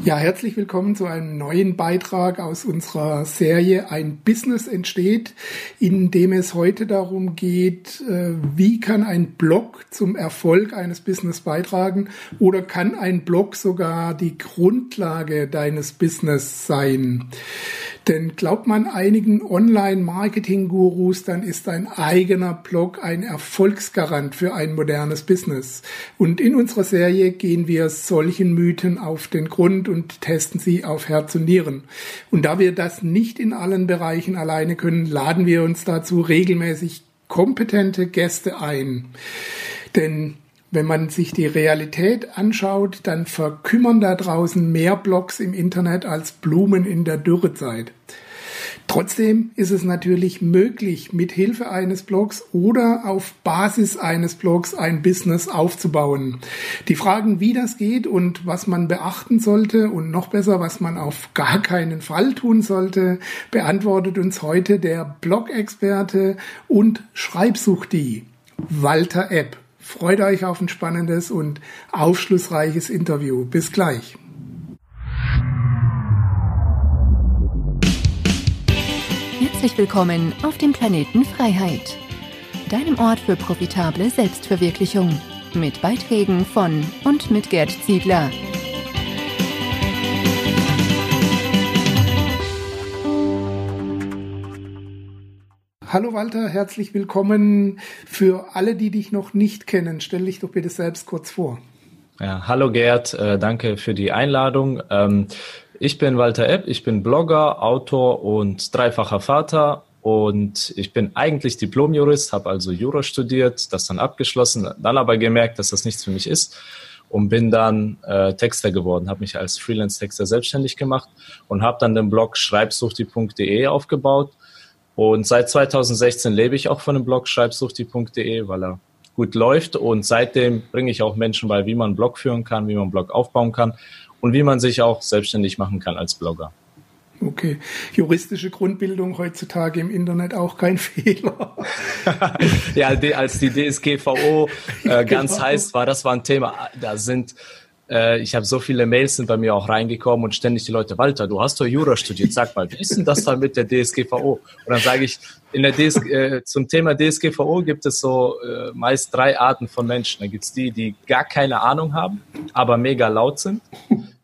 Ja, herzlich willkommen zu einem neuen Beitrag aus unserer Serie Ein Business entsteht, in dem es heute darum geht, äh, wie kann ein Blog zum Erfolg eines Business beitragen oder kann ein Blog sogar die Grundlage deines Business sein. Denn glaubt man einigen Online-Marketing-Gurus, dann ist ein eigener Blog ein Erfolgsgarant für ein modernes Business. Und in unserer Serie gehen wir solchen Mythen auf den Grund und testen sie auf Herz und Nieren. Und da wir das nicht in allen Bereichen alleine können, laden wir uns dazu regelmäßig kompetente Gäste ein. Denn wenn man sich die Realität anschaut, dann verkümmern da draußen mehr Blogs im Internet als Blumen in der Dürrezeit. Trotzdem ist es natürlich möglich, mit Hilfe eines Blogs oder auf Basis eines Blogs ein Business aufzubauen. Die Fragen, wie das geht und was man beachten sollte und noch besser, was man auf gar keinen Fall tun sollte, beantwortet uns heute der Blog-Experte und Schreibsuchti Walter Epp. Freut euch auf ein spannendes und aufschlussreiches Interview. Bis gleich. Herzlich willkommen auf dem Planeten Freiheit, deinem Ort für profitable Selbstverwirklichung, mit Beiträgen von und mit Gerd Ziegler. Hallo Walter, herzlich willkommen. Für alle, die dich noch nicht kennen, stell dich doch bitte selbst kurz vor. Ja, hallo Gerd, äh, danke für die Einladung. Ähm, ich bin Walter Epp, ich bin Blogger, Autor und dreifacher Vater. Und ich bin eigentlich Diplomjurist, habe also Jura studiert, das dann abgeschlossen, dann aber gemerkt, dass das nichts für mich ist und bin dann äh, Texter geworden, habe mich als Freelance-Texter selbstständig gemacht und habe dann den Blog schreibsuchti.de aufgebaut. Und seit 2016 lebe ich auch von dem Blog schreibsuchti.de, weil er gut läuft. Und seitdem bringe ich auch Menschen bei, wie man einen Blog führen kann, wie man einen Blog aufbauen kann und wie man sich auch selbstständig machen kann als Blogger. Okay. Juristische Grundbildung heutzutage im Internet auch kein Fehler. ja, als die DSGVO äh, ganz genau. heiß war, das war ein Thema. Da sind äh, ich habe so viele Mails sind bei mir auch reingekommen und ständig die Leute, Walter, du hast doch Jura studiert, sag mal, wie ist denn das da mit der DSGVO? Und dann sage ich, in der DS, äh, zum Thema DSGVO gibt es so äh, meist drei Arten von Menschen. Da gibt es die, die gar keine Ahnung haben, aber mega laut sind.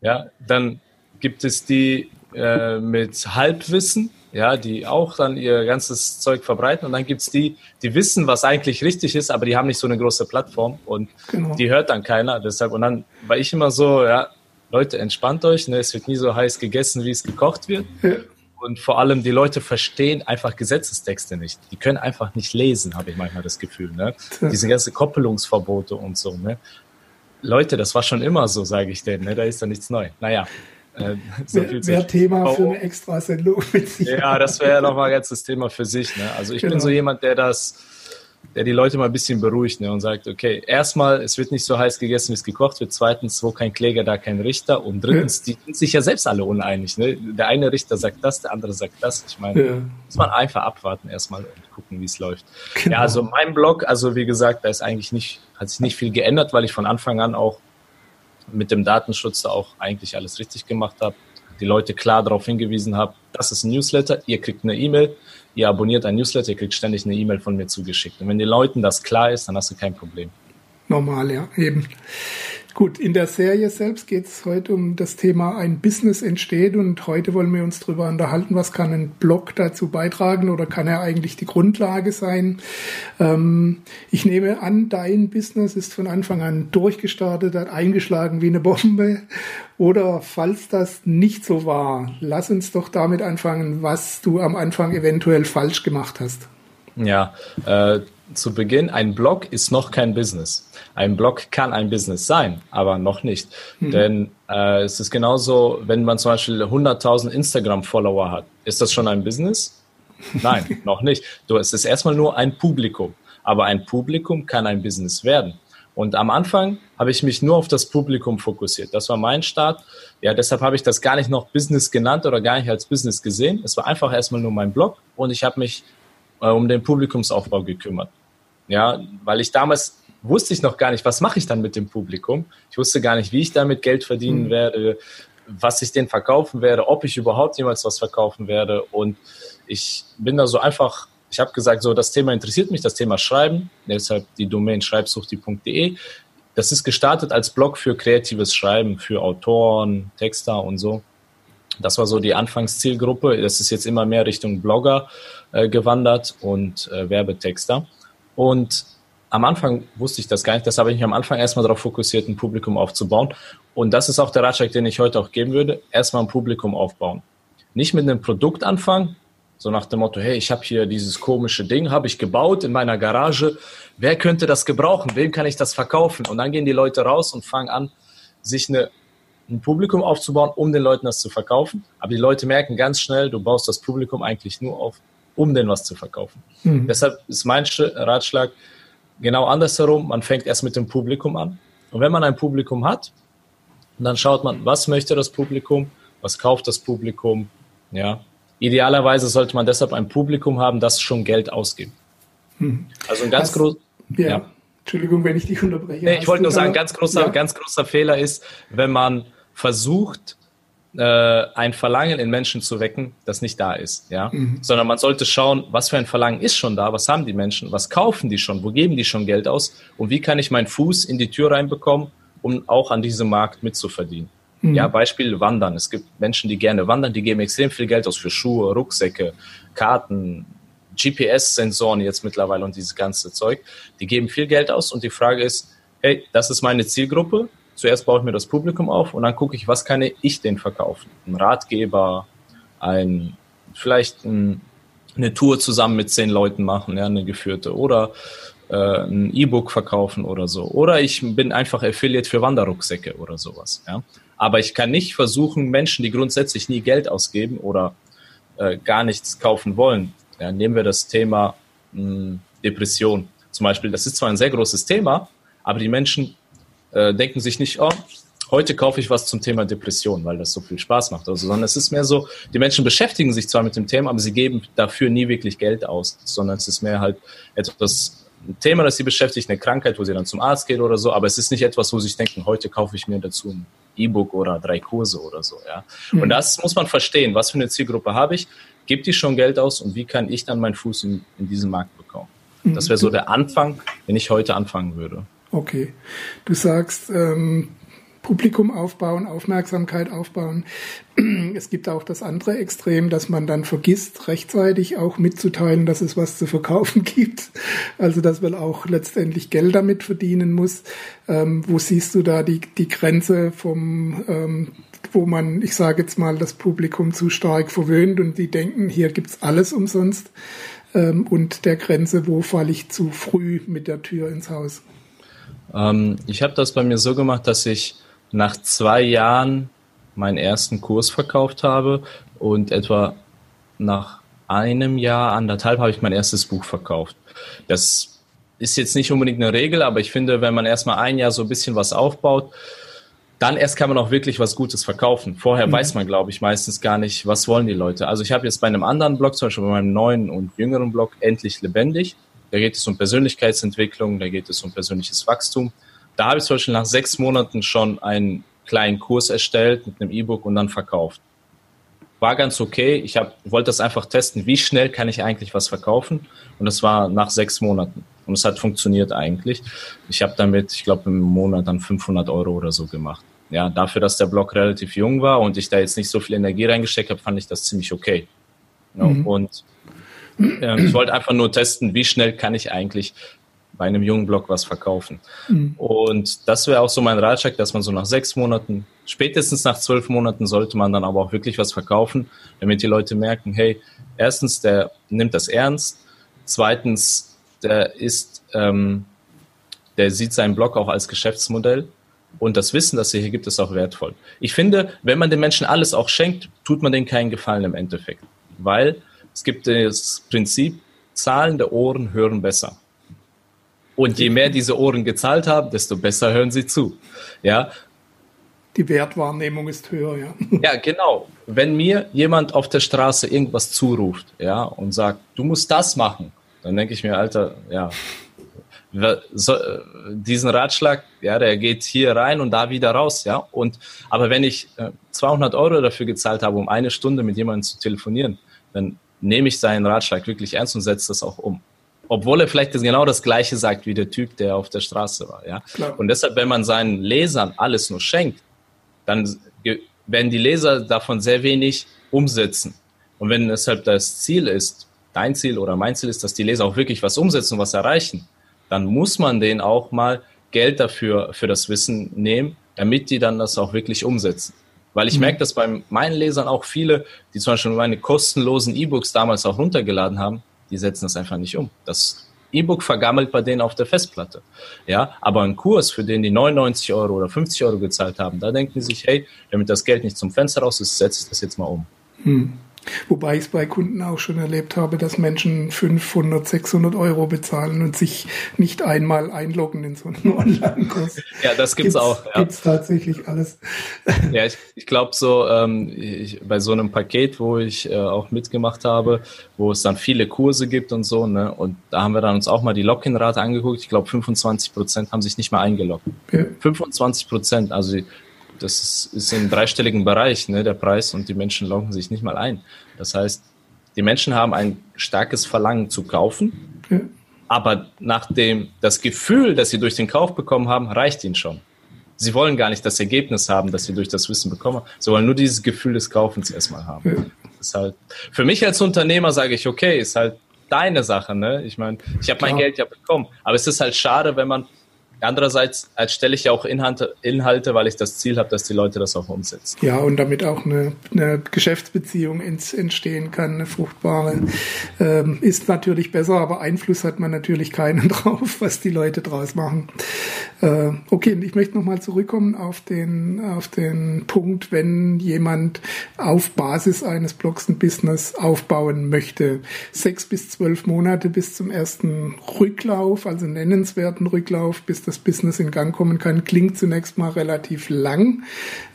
Ja, dann gibt es die äh, mit Halbwissen, ja, die auch dann ihr ganzes Zeug verbreiten. Und dann gibt's die, die wissen, was eigentlich richtig ist, aber die haben nicht so eine große Plattform und genau. die hört dann keiner. Deshalb, und dann war ich immer so, ja, Leute, entspannt euch, ne? es wird nie so heiß gegessen, wie es gekocht wird. Ja. Und vor allem, die Leute verstehen einfach Gesetzestexte nicht. Die können einfach nicht lesen, habe ich manchmal das Gefühl. Ne? Diese ganze Koppelungsverbote und so. Ne? Leute, das war schon immer so, sage ich denen. Ne? Da ist da nichts neu. Naja, äh, so viel Mehr Thema für eine Extrasendung. Ja, das wäre ja nochmal ganz das Thema für sich. Ne? Also ich genau. bin so jemand, der das, der die Leute mal ein bisschen beruhigt ne? und sagt, okay, erstmal, es wird nicht so heiß gegessen, wie es gekocht wird. Zweitens, wo kein Kläger, da kein Richter. Und drittens, ja. die sind sich ja selbst alle uneinig. Ne? Der eine Richter sagt das, der andere sagt das. Ich meine, ja. muss man einfach abwarten erstmal und gucken, wie es läuft. Genau. Ja, also mein Blog, also wie gesagt, da ist eigentlich nicht, hat sich nicht viel geändert, weil ich von Anfang an auch mit dem Datenschutz auch eigentlich alles richtig gemacht habe, die Leute klar darauf hingewiesen habe, das ist ein Newsletter, ihr kriegt eine E-Mail, ihr abonniert ein Newsletter, ihr kriegt ständig eine E-Mail von mir zugeschickt. Und wenn den Leuten das klar ist, dann hast du kein Problem. Normal, ja, eben. Gut, in der Serie selbst geht es heute um das Thema ein Business entsteht und heute wollen wir uns darüber unterhalten, was kann ein Blog dazu beitragen oder kann er eigentlich die Grundlage sein. Ähm, ich nehme an, dein Business ist von Anfang an durchgestartet, hat eingeschlagen wie eine Bombe oder falls das nicht so war, lass uns doch damit anfangen, was du am Anfang eventuell falsch gemacht hast. Ja, äh, zu Beginn, ein Blog ist noch kein Business. Ein Blog kann ein Business sein, aber noch nicht. Mhm. Denn äh, es ist genauso, wenn man zum Beispiel 100.000 Instagram-Follower hat. Ist das schon ein Business? Nein, noch nicht. Du, es ist erstmal nur ein Publikum. Aber ein Publikum kann ein Business werden. Und am Anfang habe ich mich nur auf das Publikum fokussiert. Das war mein Start. Ja, deshalb habe ich das gar nicht noch Business genannt oder gar nicht als Business gesehen. Es war einfach erstmal nur mein Blog und ich habe mich äh, um den Publikumsaufbau gekümmert. Ja, weil ich damals wusste ich noch gar nicht, was mache ich dann mit dem Publikum. Ich wusste gar nicht, wie ich damit Geld verdienen mhm. werde. was ich denen verkaufen werde, ob ich überhaupt jemals was verkaufen werde. Und ich bin da so einfach, ich habe gesagt, so das Thema interessiert mich, das Thema Schreiben, deshalb die Domain schreibsuchti.de. Das ist gestartet als Blog für kreatives Schreiben, für Autoren, Texter und so. Das war so die Anfangszielgruppe. Das ist jetzt immer mehr Richtung Blogger äh, gewandert und äh, Werbetexter. Und am Anfang wusste ich das gar nicht. Das habe ich mich am Anfang erstmal darauf fokussiert, ein Publikum aufzubauen. Und das ist auch der Ratschlag, den ich heute auch geben würde. Erstmal ein Publikum aufbauen. Nicht mit einem Produkt anfangen, so nach dem Motto, hey, ich habe hier dieses komische Ding, habe ich gebaut in meiner Garage. Wer könnte das gebrauchen? Wem kann ich das verkaufen? Und dann gehen die Leute raus und fangen an, sich eine, ein Publikum aufzubauen, um den Leuten das zu verkaufen. Aber die Leute merken ganz schnell, du baust das Publikum eigentlich nur auf, um denen was zu verkaufen. Mhm. Deshalb ist mein Ratschlag, genau andersherum. Man fängt erst mit dem Publikum an. Und wenn man ein Publikum hat, dann schaut man, was möchte das Publikum, was kauft das Publikum. Ja. Idealerweise sollte man deshalb ein Publikum haben, das schon Geld ausgibt. Hm. Also ein ganz groß. Ja. ja. Entschuldigung, wenn ich dich unterbreche. Nee, ich wollte nur sagen, ganz großer, ja. ganz großer Fehler ist, wenn man versucht, äh, ein Verlangen in Menschen zu wecken, das nicht da ist, ja, mhm. sondern man sollte schauen, was für ein Verlangen ist schon da, was haben die Menschen, was kaufen die schon, wo geben die schon Geld aus und wie kann ich meinen Fuß in die Tür reinbekommen, um auch an diesem Markt mitzuverdienen. Mhm. Ja, Beispiel Wandern. Es gibt Menschen, die gerne wandern, die geben extrem viel Geld aus für Schuhe, Rucksäcke, Karten, GPS-Sensoren jetzt mittlerweile und dieses ganze Zeug. Die geben viel Geld aus und die Frage ist, hey, das ist meine Zielgruppe, zuerst baue ich mir das Publikum auf und dann gucke ich, was kann ich denn verkaufen? Ein Ratgeber, ein, vielleicht ein, eine Tour zusammen mit zehn Leuten machen, ja, eine geführte oder äh, ein E-Book verkaufen oder so. Oder ich bin einfach Affiliate für Wanderrucksäcke oder sowas, ja. Aber ich kann nicht versuchen, Menschen, die grundsätzlich nie Geld ausgeben oder äh, gar nichts kaufen wollen, ja, nehmen wir das Thema mh, hm, Depression zum Beispiel. Das ist zwar ein sehr großes Thema, aber die Menschen äh, denken sich nicht, oh, heute kaufe ich was zum Thema Depression, weil das so viel Spaß macht. Also, sondern es ist mehr so, die Menschen beschäftigen sich zwar mit dem Thema, aber sie geben dafür nie wirklich Geld aus, sondern es ist mehr halt etwas, ein Thema, das sie beschäftigt, eine Krankheit, wo sie dann zum Arzt geht oder so, aber es ist nicht etwas, wo sie sich denken, heute kaufe ich mir dazu ein E-Book oder drei Kurse oder so, ja. Mhm. Und das muss man verstehen. Was für eine Zielgruppe habe ich? Gibt die schon Geld aus und wie kann ich dann meinen Fuß in, in diesen Markt bekommen? Das mhm. wäre so der Anfang, wenn ich heute anfangen würde. Okay. Du sagst, ähm, Publikum aufbauen, Aufmerksamkeit aufbauen. Es gibt auch das andere Extrem, dass man dann vergisst, rechtzeitig auch mitzuteilen, dass es was zu verkaufen gibt. Also dass man auch letztendlich Geld damit verdienen muss. Ähm, wo siehst du da die, die Grenze vom, ähm, wo man, ich sage jetzt mal, das Publikum zu stark verwöhnt und die denken, hier gibt's alles umsonst. Ähm, und der Grenze, wo falle ich zu früh mit der Tür ins Haus? Ähm, ich habe das bei mir so gemacht, dass ich nach zwei Jahren meinen ersten Kurs verkauft habe und etwa nach einem Jahr, anderthalb habe ich mein erstes Buch verkauft. Das ist jetzt nicht unbedingt eine Regel, aber ich finde, wenn man erstmal ein Jahr so ein bisschen was aufbaut, dann erst kann man auch wirklich was Gutes verkaufen. Vorher mhm. weiß man, glaube ich, meistens gar nicht, was wollen die Leute. Also ich habe jetzt bei einem anderen Blog, zum Beispiel bei meinem neuen und jüngeren Blog, Endlich Lebendig, da geht es um Persönlichkeitsentwicklung, da geht es um persönliches Wachstum. Da habe ich zum Beispiel nach sechs Monaten schon einen kleinen Kurs erstellt mit einem E-Book und dann verkauft. War ganz okay. Ich hab, wollte das einfach testen, wie schnell kann ich eigentlich was verkaufen. Und das war nach sechs Monaten. Und es hat funktioniert eigentlich. Ich habe damit, ich glaube, im Monat dann 500 Euro oder so gemacht. Ja, dafür, dass der Blog relativ jung war und ich da jetzt nicht so viel Energie reingesteckt habe, fand ich das ziemlich okay. Ja, mhm. Und ähm, ich wollte einfach nur testen, wie schnell kann ich eigentlich bei einem jungen Blog was verkaufen. Mhm. Und das wäre auch so mein Ratschlag, dass man so nach sechs Monaten, spätestens nach zwölf Monaten sollte man dann aber auch wirklich was verkaufen, damit die Leute merken, hey, erstens, der nimmt das ernst, zweitens, der ist, ähm, der sieht seinen Blog auch als Geschäftsmodell und das Wissen, das er hier gibt, ist auch wertvoll. Ich finde, wenn man den Menschen alles auch schenkt, tut man denen keinen Gefallen im Endeffekt, weil es gibt das Prinzip, zahlende Ohren hören besser. Und je mehr diese Ohren gezahlt haben, desto besser hören sie zu. Ja. Die Wertwahrnehmung ist höher, ja. Ja, genau. Wenn mir jemand auf der Straße irgendwas zuruft, ja, und sagt, du musst das machen, dann denke ich mir, Alter, ja, so, äh, diesen Ratschlag, ja, der geht hier rein und da wieder raus, ja. Und aber wenn ich äh, 200 Euro dafür gezahlt habe, um eine Stunde mit jemandem zu telefonieren, dann nehme ich seinen Ratschlag wirklich ernst und setze das auch um. Obwohl er vielleicht genau das Gleiche sagt wie der Typ, der auf der Straße war, ja. Klar. Und deshalb, wenn man seinen Lesern alles nur schenkt, dann werden die Leser davon sehr wenig umsetzen. Und wenn deshalb das Ziel ist, dein Ziel oder mein Ziel ist, dass die Leser auch wirklich was umsetzen und was erreichen, dann muss man denen auch mal Geld dafür, für das Wissen nehmen, damit die dann das auch wirklich umsetzen. Weil ich mhm. merke, dass bei meinen Lesern auch viele, die zum Beispiel meine kostenlosen E-Books damals auch runtergeladen haben, die setzen das einfach nicht um. Das E-Book vergammelt bei denen auf der Festplatte. Ja, aber ein Kurs, für den die 99 Euro oder 50 Euro gezahlt haben, da denken die sich, hey, damit das Geld nicht zum Fenster raus ist, setze ich das jetzt mal um. Mhm. Wobei ich es bei Kunden auch schon erlebt habe, dass Menschen 500, 600 Euro bezahlen und sich nicht einmal einloggen in so einen Online-Kurs. Ja, das gibt's, gibt's auch. Ja. Gibt's tatsächlich alles. Ja, ich, ich glaube so, ähm, ich, bei so einem Paket, wo ich äh, auch mitgemacht habe, wo es dann viele Kurse gibt und so, ne, und da haben wir dann uns auch mal die Login-Rate angeguckt. Ich glaube, 25 Prozent haben sich nicht mehr eingeloggt. Ja. 25 Prozent, also das ist, ist im dreistelligen Bereich, ne, der Preis, und die Menschen loggen sich nicht mal ein. Das heißt, die Menschen haben ein starkes Verlangen zu kaufen, ja. aber nachdem das Gefühl, das sie durch den Kauf bekommen haben, reicht ihnen schon. Sie wollen gar nicht das Ergebnis haben, das sie durch das Wissen bekommen. Sie wollen nur dieses Gefühl des Kaufens erstmal haben. Ja. ist halt, für mich als Unternehmer sage ich, okay, ist halt deine Sache, ne? Ich meine, ich habe mein Geld ja bekommen. Aber es ist halt schade, wenn man Andererseits erstelle ich ja auch Inhalte, weil ich das Ziel habe, dass die Leute das auch umsetzen. Ja, und damit auch eine, eine Geschäftsbeziehung ins, entstehen kann, eine fruchtbare. Ähm, ist natürlich besser, aber Einfluss hat man natürlich keinen drauf, was die Leute draus machen. Äh, okay, ich möchte nochmal zurückkommen auf den, auf den Punkt, wenn jemand auf Basis eines Blogs ein Business aufbauen möchte. Sechs bis zwölf Monate bis zum ersten Rücklauf, also nennenswerten Rücklauf, bis das Business in Gang kommen kann, klingt zunächst mal relativ lang.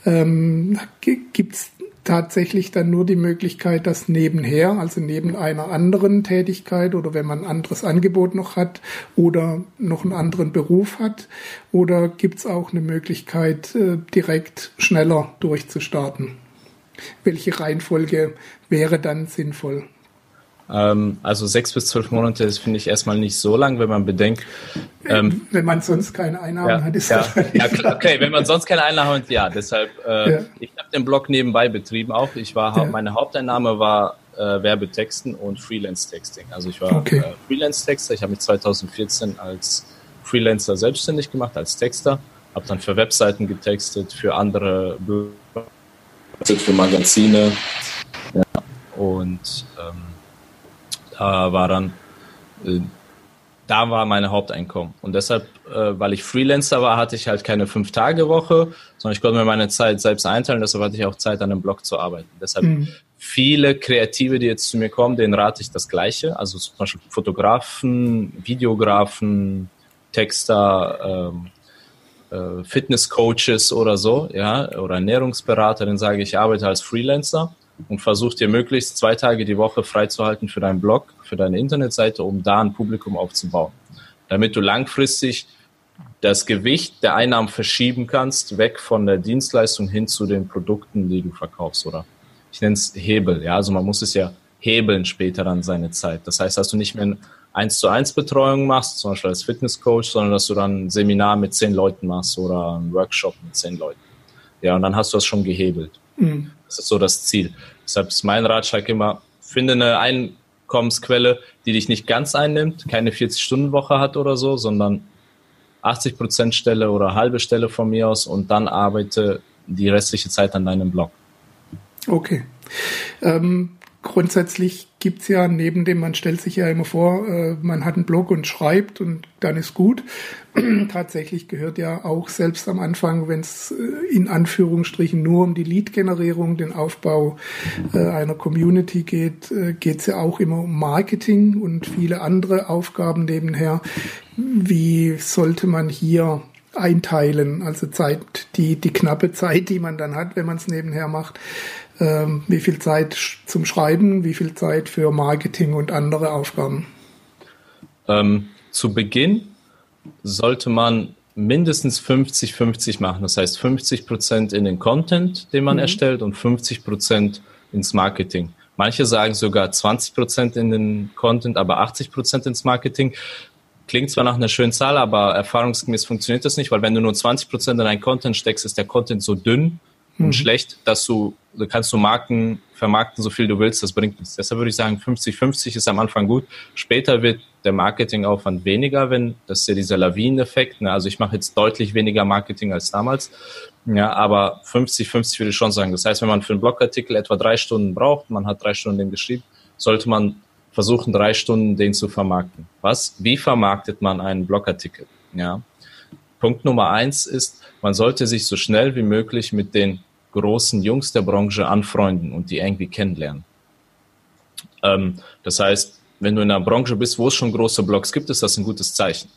Ähm, Gibt es tatsächlich dann nur die Möglichkeit, das nebenher, also neben einer anderen Tätigkeit oder wenn man ein anderes Angebot noch hat oder noch einen anderen Beruf hat? Oder gibt es auch eine Möglichkeit, äh, direkt schneller durchzustarten? Welche Reihenfolge wäre dann sinnvoll? Ähm, also sechs bis zwölf Monate, das finde ich erstmal nicht so lang, wenn man bedenkt. Ähm, wenn man sonst keine Einnahmen ja, hat, ist ja, ja, klar, okay, wenn man sonst keine Einnahmen hat, ja. Deshalb, äh, ja. ich habe den Blog nebenbei betrieben auch. Ich war, ja. meine Haupteinnahme war äh, Werbetexten und Freelance-Texting. Also ich war okay. äh, Freelance-Texter. Ich habe mich 2014 als Freelancer selbstständig gemacht, als Texter. Habe dann für Webseiten getextet, für andere für Magazine. Ja. Und ähm, da war dann, äh, da war meine Haupteinkommen. Und deshalb, äh, weil ich Freelancer war, hatte ich halt keine Fünf-Tage-Woche, sondern ich konnte mir meine Zeit selbst einteilen, deshalb hatte ich auch Zeit, an dem Blog zu arbeiten. Deshalb mhm. viele Kreative, die jetzt zu mir kommen, denen rate ich das Gleiche. Also zum Beispiel Fotografen, Videografen, Texter, ähm, äh, Fitnesscoaches oder so, ja, oder Ernährungsberater, dann sage ich, ich arbeite als Freelancer und versuch dir möglichst zwei Tage die Woche freizuhalten für deinen Blog, für deine Internetseite, um da ein Publikum aufzubauen. Damit du langfristig das Gewicht der Einnahmen verschieben kannst, weg von der Dienstleistung hin zu den Produkten, die du verkaufst, oder? Ich nenne es Hebel, ja, also man muss es ja hebeln später dann seine Zeit. Das heißt, dass du nicht mehr eine 1 zu 1 Betreuung machst, zum Beispiel als Fitnesscoach, sondern dass du dann ein Seminar mit zehn Leuten machst oder einen Workshop mit zehn Leuten. Ja, und dann hast du das schon gehebelt. Mhm. Das ist so das Ziel. Deshalb ist mein Ratschlag immer, finde eine Einkommensquelle, die dich nicht ganz einnimmt, keine 40-Stunden-Woche hat oder so, sondern 80 Prozent Stelle oder halbe Stelle von mir aus und dann arbeite die restliche Zeit an deinem Blog. Okay. Ähm, grundsätzlich gibt's ja neben dem, man stellt sich ja immer vor, äh, man hat einen Blog und schreibt und dann ist gut. Tatsächlich gehört ja auch selbst am Anfang, wenn es äh, in Anführungsstrichen nur um die Lead-Generierung, den Aufbau äh, einer Community geht, äh, geht's ja auch immer um Marketing und viele andere Aufgaben nebenher. Wie sollte man hier einteilen, also Zeit, die, die knappe Zeit, die man dann hat, wenn man es nebenher macht, ähm, wie viel Zeit zum Schreiben, wie viel Zeit für Marketing und andere Aufgaben? Ähm, zu Beginn sollte man mindestens 50-50 machen. Das heißt 50 Prozent in den Content, den man mhm. erstellt und 50 Prozent ins Marketing. Manche sagen sogar 20 Prozent in den Content, aber 80 Prozent ins Marketing. Klingt zwar nach einer schönen Zahl, aber erfahrungsgemäß funktioniert das nicht, weil wenn du nur 20 Prozent in deinen Content steckst, ist der Content so dünn mhm. und schlecht, dass du, du kannst du Marken vermarkten, so viel du willst, das bringt nichts. Deshalb würde ich sagen, 50-50 ist am Anfang gut. Später wird der Marketingaufwand weniger, wenn, das ist ja dieser Lawineneffekt. Ne? Also ich mache jetzt deutlich weniger Marketing als damals. Ja, aber 50-50 würde ich schon sagen. Das heißt, wenn man für einen Blogartikel etwa drei Stunden braucht, man hat drei Stunden den geschrieben, sollte man versuchen, drei Stunden den zu vermarkten. Was? Wie vermarktet man einen Blogartikel? Ja. Punkt Nummer eins ist, man sollte sich so schnell wie möglich mit den großen Jungs der Branche anfreunden und die irgendwie kennenlernen. Ähm, das heißt, wenn du in einer Branche bist, wo es schon große Blogs gibt, ist das ein gutes Zeichen.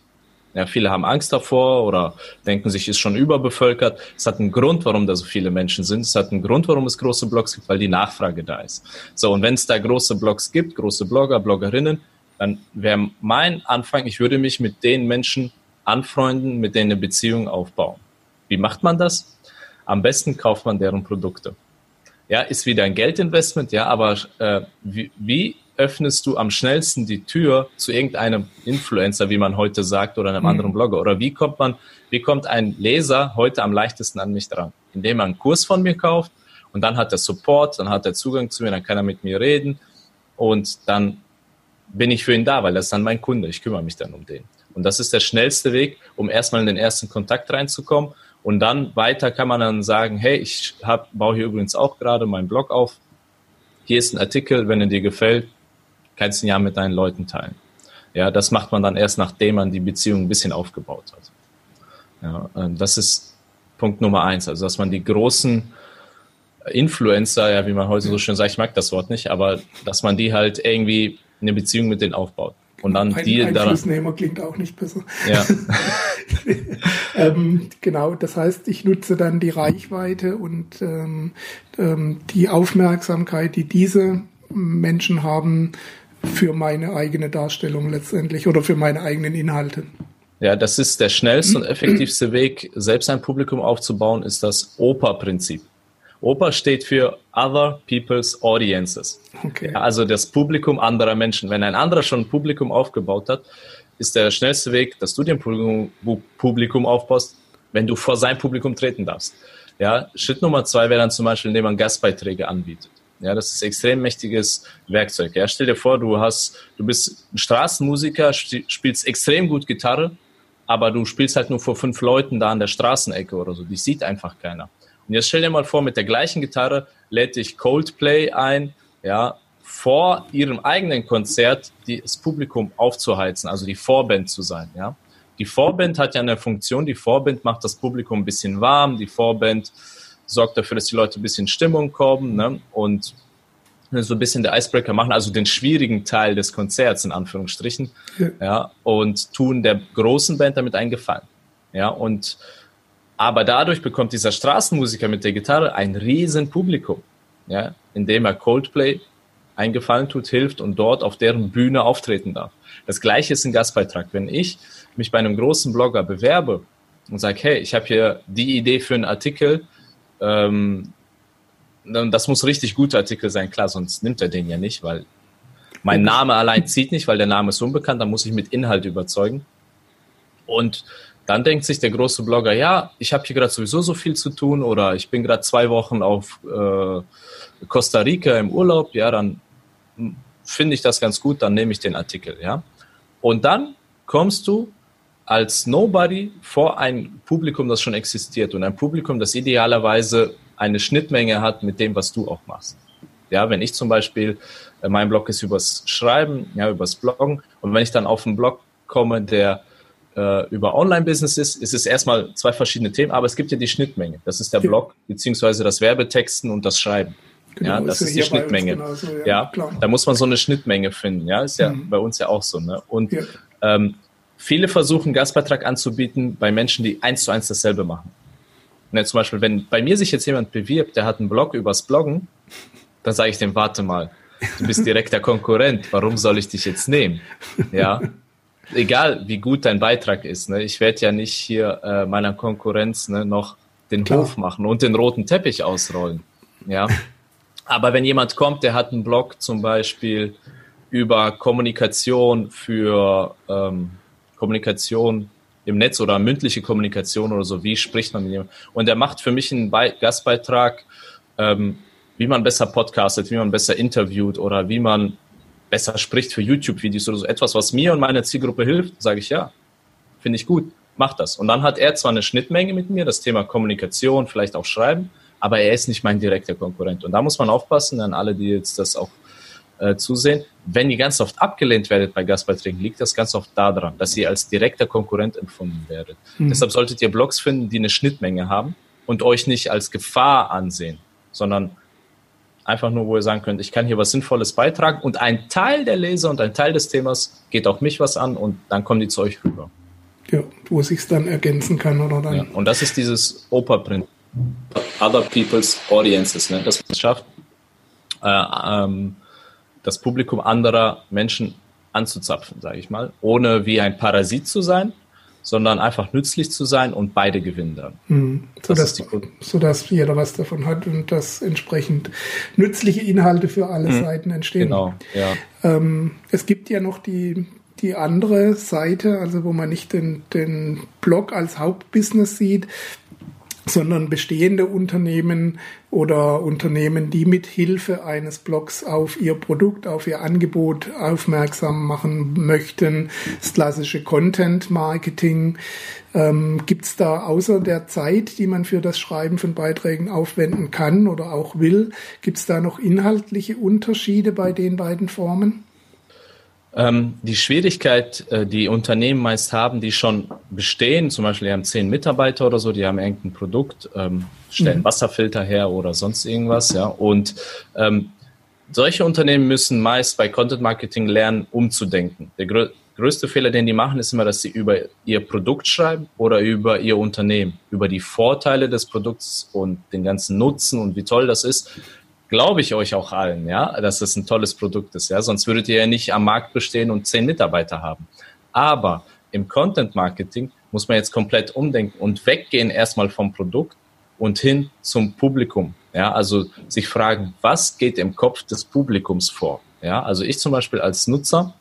Ja, viele haben Angst davor oder denken sich, ist schon überbevölkert. Es hat einen Grund, warum da so viele Menschen sind. Es hat einen Grund, warum es große Blogs gibt, weil die Nachfrage da ist. So, und wenn es da große Blogs gibt, große Blogger, Bloggerinnen, dann wäre mein Anfang, ich würde mich mit den Menschen anfreunden, mit denen eine Beziehung aufbauen. Wie macht man das? Am besten kauft man deren Produkte. Ja, ist wieder ein Geldinvestment, ja, aber äh, wie, wie öffnest du am schnellsten die Tür zu irgendeinem Influencer, wie man heute sagt, oder einem mhm. anderen Blogger? Oder wie kommt man, wie kommt ein Leser heute am leichtesten an mich dran? Indem er einen Kurs von mir kauft und dann hat er Support, dann hat er Zugang zu mir, dann kann er mit mir reden und dann bin ich für ihn da, weil das ist dann mein Kunde. Ich kümmere mich dann um den. Und das ist der schnellste Weg, um erstmal in den ersten Kontakt reinzukommen und dann weiter kann man dann sagen, hey, ich hab, baue hier übrigens auch gerade meinen Blog auf. Hier ist ein Artikel, wenn er dir gefällt, kannst du ihn ja mit deinen Leuten teilen. Ja, das macht man dann erst, nachdem man die Beziehung ein bisschen aufgebaut hat. Ja, das ist Punkt Nummer eins. Also, dass man die großen Influencer, ja, wie man heute so schön sagt, ich mag das Wort nicht, aber dass man die halt irgendwie eine Beziehung mit denen aufbaut. Und dann Ein die Einflussnehmer klingt auch nicht besser. Ja. ähm, genau, das heißt, ich nutze dann die Reichweite und ähm, ähm, die Aufmerksamkeit, die diese Menschen haben, für meine eigene Darstellung letztendlich oder für meine eigenen Inhalte. Ja, das ist der schnellste und effektivste Weg, selbst ein Publikum aufzubauen, ist das OPA-Prinzip. OPA steht für Other People's Audiences. Okay. Also das Publikum anderer Menschen. Wenn ein anderer schon ein Publikum aufgebaut hat, ist der schnellste Weg, dass du dir ein Publikum aufbaust, wenn du vor sein Publikum treten darfst. Ja, Schritt Nummer zwei wäre dann zum Beispiel, indem man Gastbeiträge anbietet. Ja, das ist ein extrem mächtiges Werkzeug. Ja, stell dir vor, du hast, du bist ein Straßenmusiker, spielst extrem gut Gitarre, aber du spielst halt nur vor fünf Leuten da an der Straßenecke oder so. Die sieht einfach keiner. Und jetzt stell dir mal vor, mit der gleichen Gitarre lädt dich Coldplay ein, ja, vor ihrem eigenen Konzert das Publikum aufzuheizen, also die Vorband zu sein, ja. Die Vorband hat ja eine Funktion, die Vorband macht das Publikum ein bisschen warm, die Vorband sorgt dafür, dass die Leute ein bisschen Stimmung kommen, ne, und so ein bisschen der Icebreaker machen, also den schwierigen Teil des Konzerts in Anführungsstrichen, ja, ja und tun der großen Band damit einen Gefallen. Ja, und aber dadurch bekommt dieser Straßenmusiker mit der Gitarre ein riesen Publikum, ja, indem er Coldplay eingefallen tut, hilft und dort auf deren Bühne auftreten darf. Das gleiche ist ein Gastbeitrag. Wenn ich mich bei einem großen Blogger bewerbe und sage, hey, ich habe hier die Idee für einen Artikel, ähm, das muss richtig guter Artikel sein, klar, sonst nimmt er den ja nicht, weil mein Name allein zieht nicht, weil der Name ist unbekannt, dann muss ich mit Inhalt überzeugen. Und dann denkt sich der große Blogger, ja, ich habe hier gerade sowieso so viel zu tun oder ich bin gerade zwei Wochen auf äh, Costa Rica im Urlaub, ja, dann finde ich das ganz gut, dann nehme ich den Artikel, ja. Und dann kommst du als Nobody vor ein Publikum, das schon existiert und ein Publikum, das idealerweise eine Schnittmenge hat mit dem, was du auch machst. Ja, wenn ich zum Beispiel, äh, mein Blog ist übers Schreiben, ja, übers Bloggen und wenn ich dann auf einen Blog komme, der äh, über Online-Business ist, ist es erstmal zwei verschiedene Themen, aber es gibt ja die Schnittmenge. Das ist der Blog, beziehungsweise das Werbetexten und das Schreiben. Genau, ja, das ist, ist die Schnittmenge. Genauso, ja, ja da muss man so eine Schnittmenge finden. Ja, ist ja mhm. bei uns ja auch so. Ne? Und ja. ähm, viele versuchen Gastbeitrag anzubieten bei Menschen, die eins zu eins dasselbe machen. Ne, zum Beispiel, wenn bei mir sich jetzt jemand bewirbt, der hat einen Blog übers Bloggen, dann sage ich dem, warte mal, du bist direkt der Konkurrent, warum soll ich dich jetzt nehmen? Ja, egal wie gut dein Beitrag ist, ne, ich werde ja nicht hier äh, meiner Konkurrenz ne, noch den Klar. Hof machen und den roten Teppich ausrollen. Ja. Aber wenn jemand kommt, der hat einen Blog zum Beispiel über Kommunikation für ähm, Kommunikation im Netz oder mündliche Kommunikation oder so, wie spricht man mit jemandem? Und er macht für mich einen Be Gastbeitrag, ähm, wie man besser podcastet, wie man besser interviewt oder wie man besser spricht für YouTube-Videos oder so etwas, was mir und meiner Zielgruppe hilft, sage ich ja, finde ich gut, mach das. Und dann hat er zwar eine Schnittmenge mit mir, das Thema Kommunikation, vielleicht auch Schreiben, aber er ist nicht mein direkter Konkurrent. Und da muss man aufpassen, an alle, die jetzt das auch äh, zusehen. Wenn ihr ganz oft abgelehnt werdet bei Gastbeiträgen, liegt das ganz oft daran, dass ihr als direkter Konkurrent empfunden werdet. Mhm. Deshalb solltet ihr Blogs finden, die eine Schnittmenge haben und euch nicht als Gefahr ansehen, sondern einfach nur, wo ihr sagen könnt, ich kann hier was Sinnvolles beitragen und ein Teil der Leser und ein Teil des Themas geht auch mich was an und dann kommen die zu euch rüber. Ja, wo es sich dann ergänzen kann oder dann. Ja, und das ist dieses Oper-Prinzip. Other people's audiences, ne? dass man es schafft, äh, ähm, das Publikum anderer Menschen anzuzapfen, sage ich mal, ohne wie ein Parasit zu sein, sondern einfach nützlich zu sein und beide gewinnen dann. Mhm. Sodass, sodass jeder was davon hat und dass entsprechend nützliche Inhalte für alle mhm. Seiten entstehen. Genau, ja. Ähm, es gibt ja noch die, die andere Seite, also wo man nicht den, den Blog als Hauptbusiness sieht, sondern bestehende Unternehmen oder Unternehmen, die mit Hilfe eines Blogs auf ihr Produkt, auf ihr Angebot aufmerksam machen möchten. Das klassische Content Marketing. Ähm, Gibt es da außer der Zeit, die man für das Schreiben von Beiträgen aufwenden kann oder auch will, gibt es da noch inhaltliche Unterschiede bei den beiden Formen? Ähm, die Schwierigkeit, äh, die Unternehmen meist haben, die schon bestehen, zum Beispiel, die haben zehn Mitarbeiter oder so, die haben irgendein Produkt, ähm, stellen mhm. Wasserfilter her oder sonst irgendwas, ja. Und ähm, solche Unternehmen müssen meist bei Content Marketing lernen, umzudenken. Der grö größte Fehler, den die machen, ist immer, dass sie über ihr Produkt schreiben oder über ihr Unternehmen, über die Vorteile des Produkts und den ganzen Nutzen und wie toll das ist glaube ich euch auch allen, ja, dass das ein tolles Produkt ist, ja, sonst würdet ihr ja nicht am Markt bestehen und zehn Mitarbeiter haben. Aber im Content Marketing muss man jetzt komplett umdenken und weggehen erstmal vom Produkt und hin zum Publikum. Ja, also sich fragen, was geht im Kopf des Publikums vor? Ja, also ich zum Beispiel als Nutzer,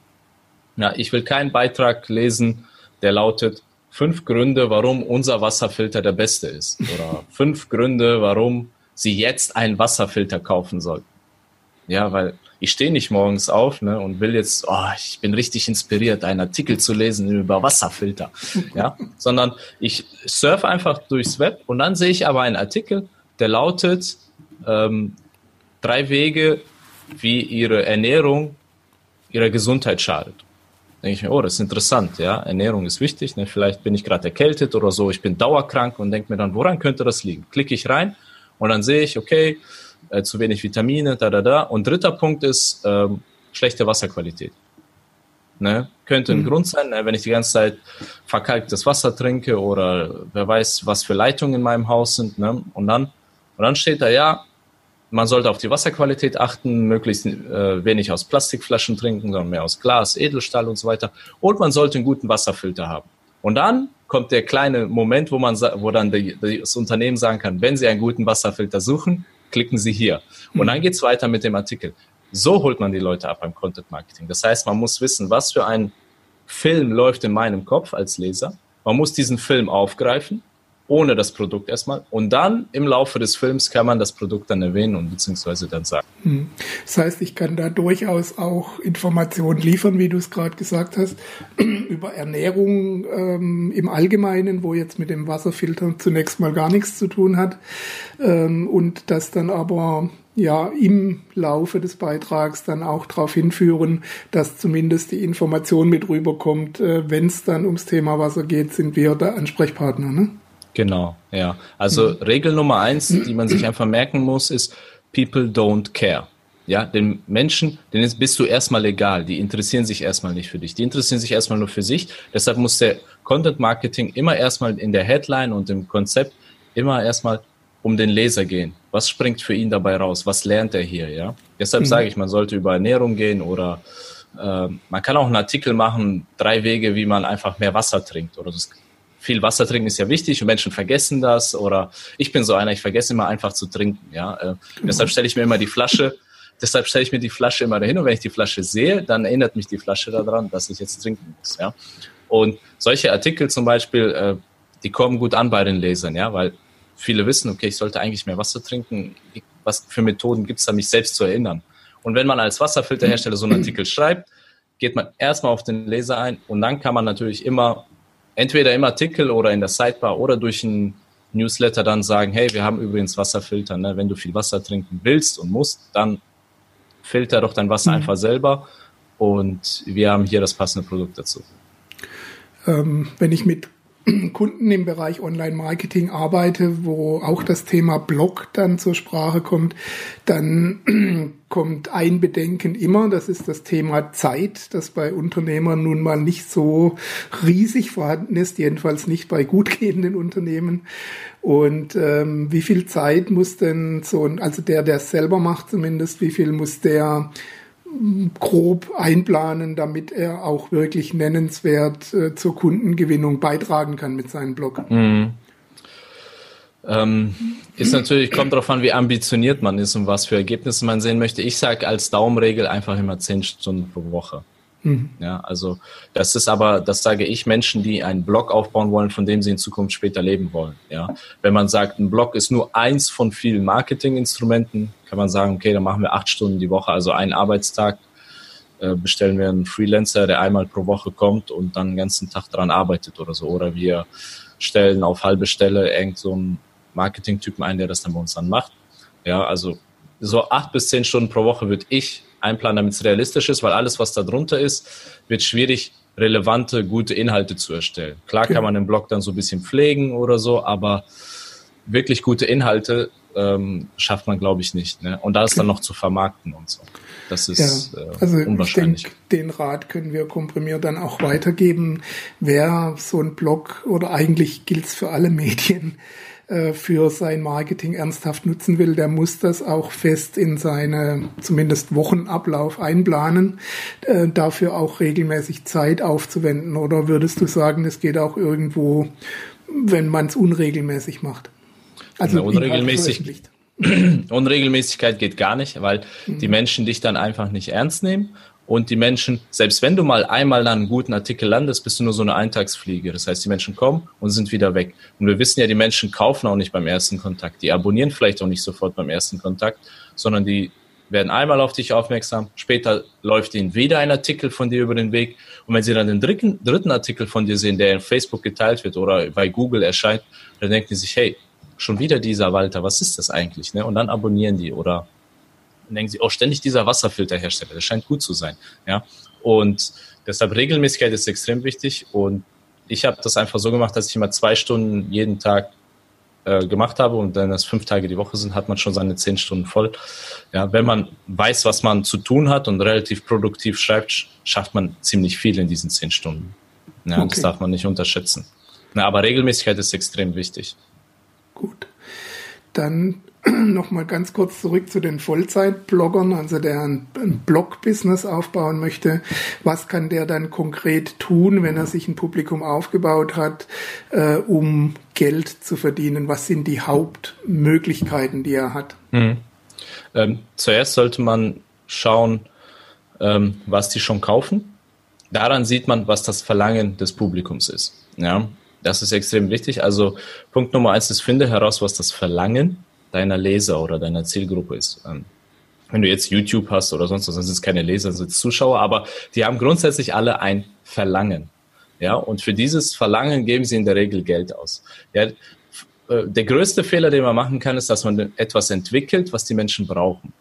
ja, ich will keinen Beitrag lesen, der lautet fünf Gründe, warum unser Wasserfilter der beste ist oder fünf Gründe, warum sie jetzt einen Wasserfilter kaufen sollten. Ja, weil ich stehe nicht morgens auf ne, und will jetzt, oh, ich bin richtig inspiriert, einen Artikel zu lesen über Wasserfilter. Ja, sondern ich surfe einfach durchs Web und dann sehe ich aber einen Artikel, der lautet ähm, drei Wege, wie ihre Ernährung ihrer Gesundheit schadet. Denke ich mir, oh, das ist interessant, ja, Ernährung ist wichtig, ne? vielleicht bin ich gerade erkältet oder so, ich bin dauerkrank und denke mir dann, woran könnte das liegen? Klicke ich rein und dann sehe ich, okay, äh, zu wenig Vitamine, da, da, da. Und dritter Punkt ist ähm, schlechte Wasserqualität. Ne? Könnte ein mhm. Grund sein, ne? wenn ich die ganze Zeit verkalktes Wasser trinke oder wer weiß, was für Leitungen in meinem Haus sind. Ne? Und, dann, und dann steht da, ja, man sollte auf die Wasserqualität achten, möglichst äh, wenig aus Plastikflaschen trinken, sondern mehr aus Glas, Edelstahl und so weiter. Und man sollte einen guten Wasserfilter haben. Und dann kommt der kleine Moment, wo man, wo dann die, das Unternehmen sagen kann, wenn Sie einen guten Wasserfilter suchen, klicken Sie hier. Und dann geht's weiter mit dem Artikel. So holt man die Leute ab beim Content Marketing. Das heißt, man muss wissen, was für ein Film läuft in meinem Kopf als Leser. Man muss diesen Film aufgreifen ohne das Produkt erstmal. Und dann im Laufe des Films kann man das Produkt dann erwähnen und beziehungsweise dann sagen. Hm. Das heißt, ich kann da durchaus auch Informationen liefern, wie du es gerade gesagt hast, über Ernährung ähm, im Allgemeinen, wo jetzt mit dem Wasserfilter zunächst mal gar nichts zu tun hat. Ähm, und das dann aber ja im Laufe des Beitrags dann auch darauf hinführen, dass zumindest die Information mit rüberkommt. Äh, Wenn es dann ums Thema Wasser geht, sind wir der Ansprechpartner. Ne? Genau, ja. Also mhm. Regel Nummer eins, die man sich einfach merken muss, ist People don't care. Ja, den Menschen, denen bist du erstmal egal. Die interessieren sich erstmal nicht für dich. Die interessieren sich erstmal nur für sich. Deshalb muss der Content Marketing immer erstmal in der Headline und im Konzept immer erstmal um den Leser gehen. Was springt für ihn dabei raus? Was lernt er hier? Ja, deshalb mhm. sage ich, man sollte über Ernährung gehen oder äh, man kann auch einen Artikel machen, drei Wege, wie man einfach mehr Wasser trinkt. Oder das, viel Wasser trinken ist ja wichtig und Menschen vergessen das. Oder ich bin so einer, ich vergesse immer einfach zu trinken. Ja, äh, mhm. deshalb stelle ich mir immer die Flasche. Deshalb stelle ich mir die Flasche immer dahin und wenn ich die Flasche sehe, dann erinnert mich die Flasche daran, dass ich jetzt trinken muss. Ja, und solche Artikel zum Beispiel, äh, die kommen gut an bei den Lesern, ja, weil viele wissen, okay, ich sollte eigentlich mehr Wasser trinken. Was für Methoden gibt es da, mich selbst zu erinnern? Und wenn man als Wasserfilterhersteller so einen Artikel schreibt, geht man erstmal auf den Leser ein und dann kann man natürlich immer, entweder im Artikel oder in der Sidebar oder durch ein Newsletter dann sagen, hey, wir haben übrigens Wasserfilter. Ne? Wenn du viel Wasser trinken willst und musst, dann filter doch dein Wasser mhm. einfach selber und wir haben hier das passende Produkt dazu. Ähm, wenn ich mit Kunden im Bereich Online-Marketing arbeite, wo auch das Thema Blog dann zur Sprache kommt, dann kommt ein Bedenken immer, das ist das Thema Zeit, das bei Unternehmern nun mal nicht so riesig vorhanden ist, jedenfalls nicht bei gut gehenden Unternehmen. Und ähm, wie viel Zeit muss denn so also der, der es selber macht zumindest, wie viel muss der grob einplanen, damit er auch wirklich nennenswert äh, zur Kundengewinnung beitragen kann mit seinem Blog. Mhm. Ähm, ist natürlich, kommt darauf an, wie ambitioniert man ist und was für Ergebnisse man sehen möchte. Ich sage als Daumenregel einfach immer zehn Stunden pro Woche. Mhm. Ja, also das ist aber, das sage ich Menschen, die einen Blog aufbauen wollen, von dem sie in Zukunft später leben wollen. Ja, wenn man sagt, ein Blog ist nur eins von vielen Marketinginstrumenten, kann man sagen, okay, dann machen wir acht Stunden die Woche, also einen Arbeitstag äh, bestellen wir einen Freelancer, der einmal pro Woche kommt und dann den ganzen Tag daran arbeitet oder so. Oder wir stellen auf halbe Stelle irgend so einen Marketing-Typen ein, der das dann bei uns dann macht. Ja, also so acht bis zehn Stunden pro Woche würde ich einplanen, damit es realistisch ist, weil alles, was da drunter ist, wird schwierig, relevante, gute Inhalte zu erstellen. Klar kann man den Blog dann so ein bisschen pflegen oder so, aber wirklich gute Inhalte ähm, schafft man, glaube ich, nicht. Ne? Und das dann noch zu vermarkten und so. Das ist ja, äh, also unwahrscheinlich. Ich denk, den Rat können wir komprimiert dann auch weitergeben. Wer so ein Blog oder eigentlich gilt es für alle Medien, äh, für sein Marketing ernsthaft nutzen will, der muss das auch fest in seine zumindest Wochenablauf einplanen, äh, dafür auch regelmäßig Zeit aufzuwenden. Oder würdest du sagen, es geht auch irgendwo, wenn man es unregelmäßig macht? Also unregelmäßig. Unregelmäßigkeit geht gar nicht, weil mhm. die Menschen dich dann einfach nicht ernst nehmen und die Menschen, selbst wenn du mal einmal einen guten Artikel landest, bist du nur so eine Eintagsfliege. Das heißt, die Menschen kommen und sind wieder weg. Und wir wissen ja, die Menschen kaufen auch nicht beim ersten Kontakt. Die abonnieren vielleicht auch nicht sofort beim ersten Kontakt, sondern die werden einmal auf dich aufmerksam. Später läuft ihnen wieder ein Artikel von dir über den Weg. Und wenn sie dann den dritten, dritten Artikel von dir sehen, der in Facebook geteilt wird oder bei Google erscheint, dann denken die sich, hey, schon wieder dieser Walter, was ist das eigentlich? Ne? Und dann abonnieren die oder und denken sie, oh, ständig dieser Wasserfilterhersteller, das scheint gut zu sein. Ja? Und deshalb Regelmäßigkeit ist extrem wichtig und ich habe das einfach so gemacht, dass ich immer zwei Stunden jeden Tag äh, gemacht habe und wenn das fünf Tage die Woche sind, hat man schon seine zehn Stunden voll. Ja, wenn man weiß, was man zu tun hat und relativ produktiv schreibt, schafft man ziemlich viel in diesen zehn Stunden. Ja, okay. Das darf man nicht unterschätzen. Ja, aber Regelmäßigkeit ist extrem wichtig. Gut. Dann nochmal ganz kurz zurück zu den Vollzeit-Bloggern, also der ein, Blog-Business aufbauen möchte. Was kann der dann konkret tun, wenn er sich ein Publikum aufgebaut hat, äh, um Geld zu verdienen? Was sind die Hauptmöglichkeiten, die er hat? Mhm. Ähm, zuerst sollte man schauen, ähm, was die schon kaufen. Daran sieht man, was das Verlangen des Publikums ist. Ja, das ist extrem wichtig. Also Punkt Nummer eins ist, finde heraus, was das Verlangen deiner Leser oder deiner Zielgruppe ist. Ähm, wenn du jetzt YouTube hast oder sonst was, dann sind es keine Leser, sind es Zuschauer, aber die haben grundsätzlich alle ein Verlangen. Ja, und für dieses Verlangen geben sie in der Regel Geld aus. Ja, äh, der größte Fehler, den man machen kann, ist, dass man etwas entwickelt, was die Menschen brauchen.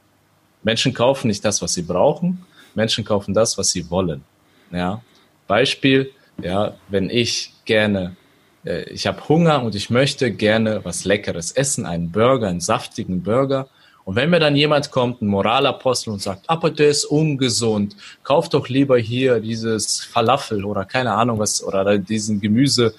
Menschen kaufen nicht das, was sie brauchen. Menschen kaufen das, was sie wollen. Ja, Beispiel, ja, wenn ich gerne ich habe Hunger und ich möchte gerne was Leckeres essen, einen Burger, einen saftigen Burger. Und wenn mir dann jemand kommt, ein Moralapostel und sagt, aber der ist ungesund, kauf doch lieber hier dieses Falafel oder keine Ahnung was oder diesen Gemüsetopf,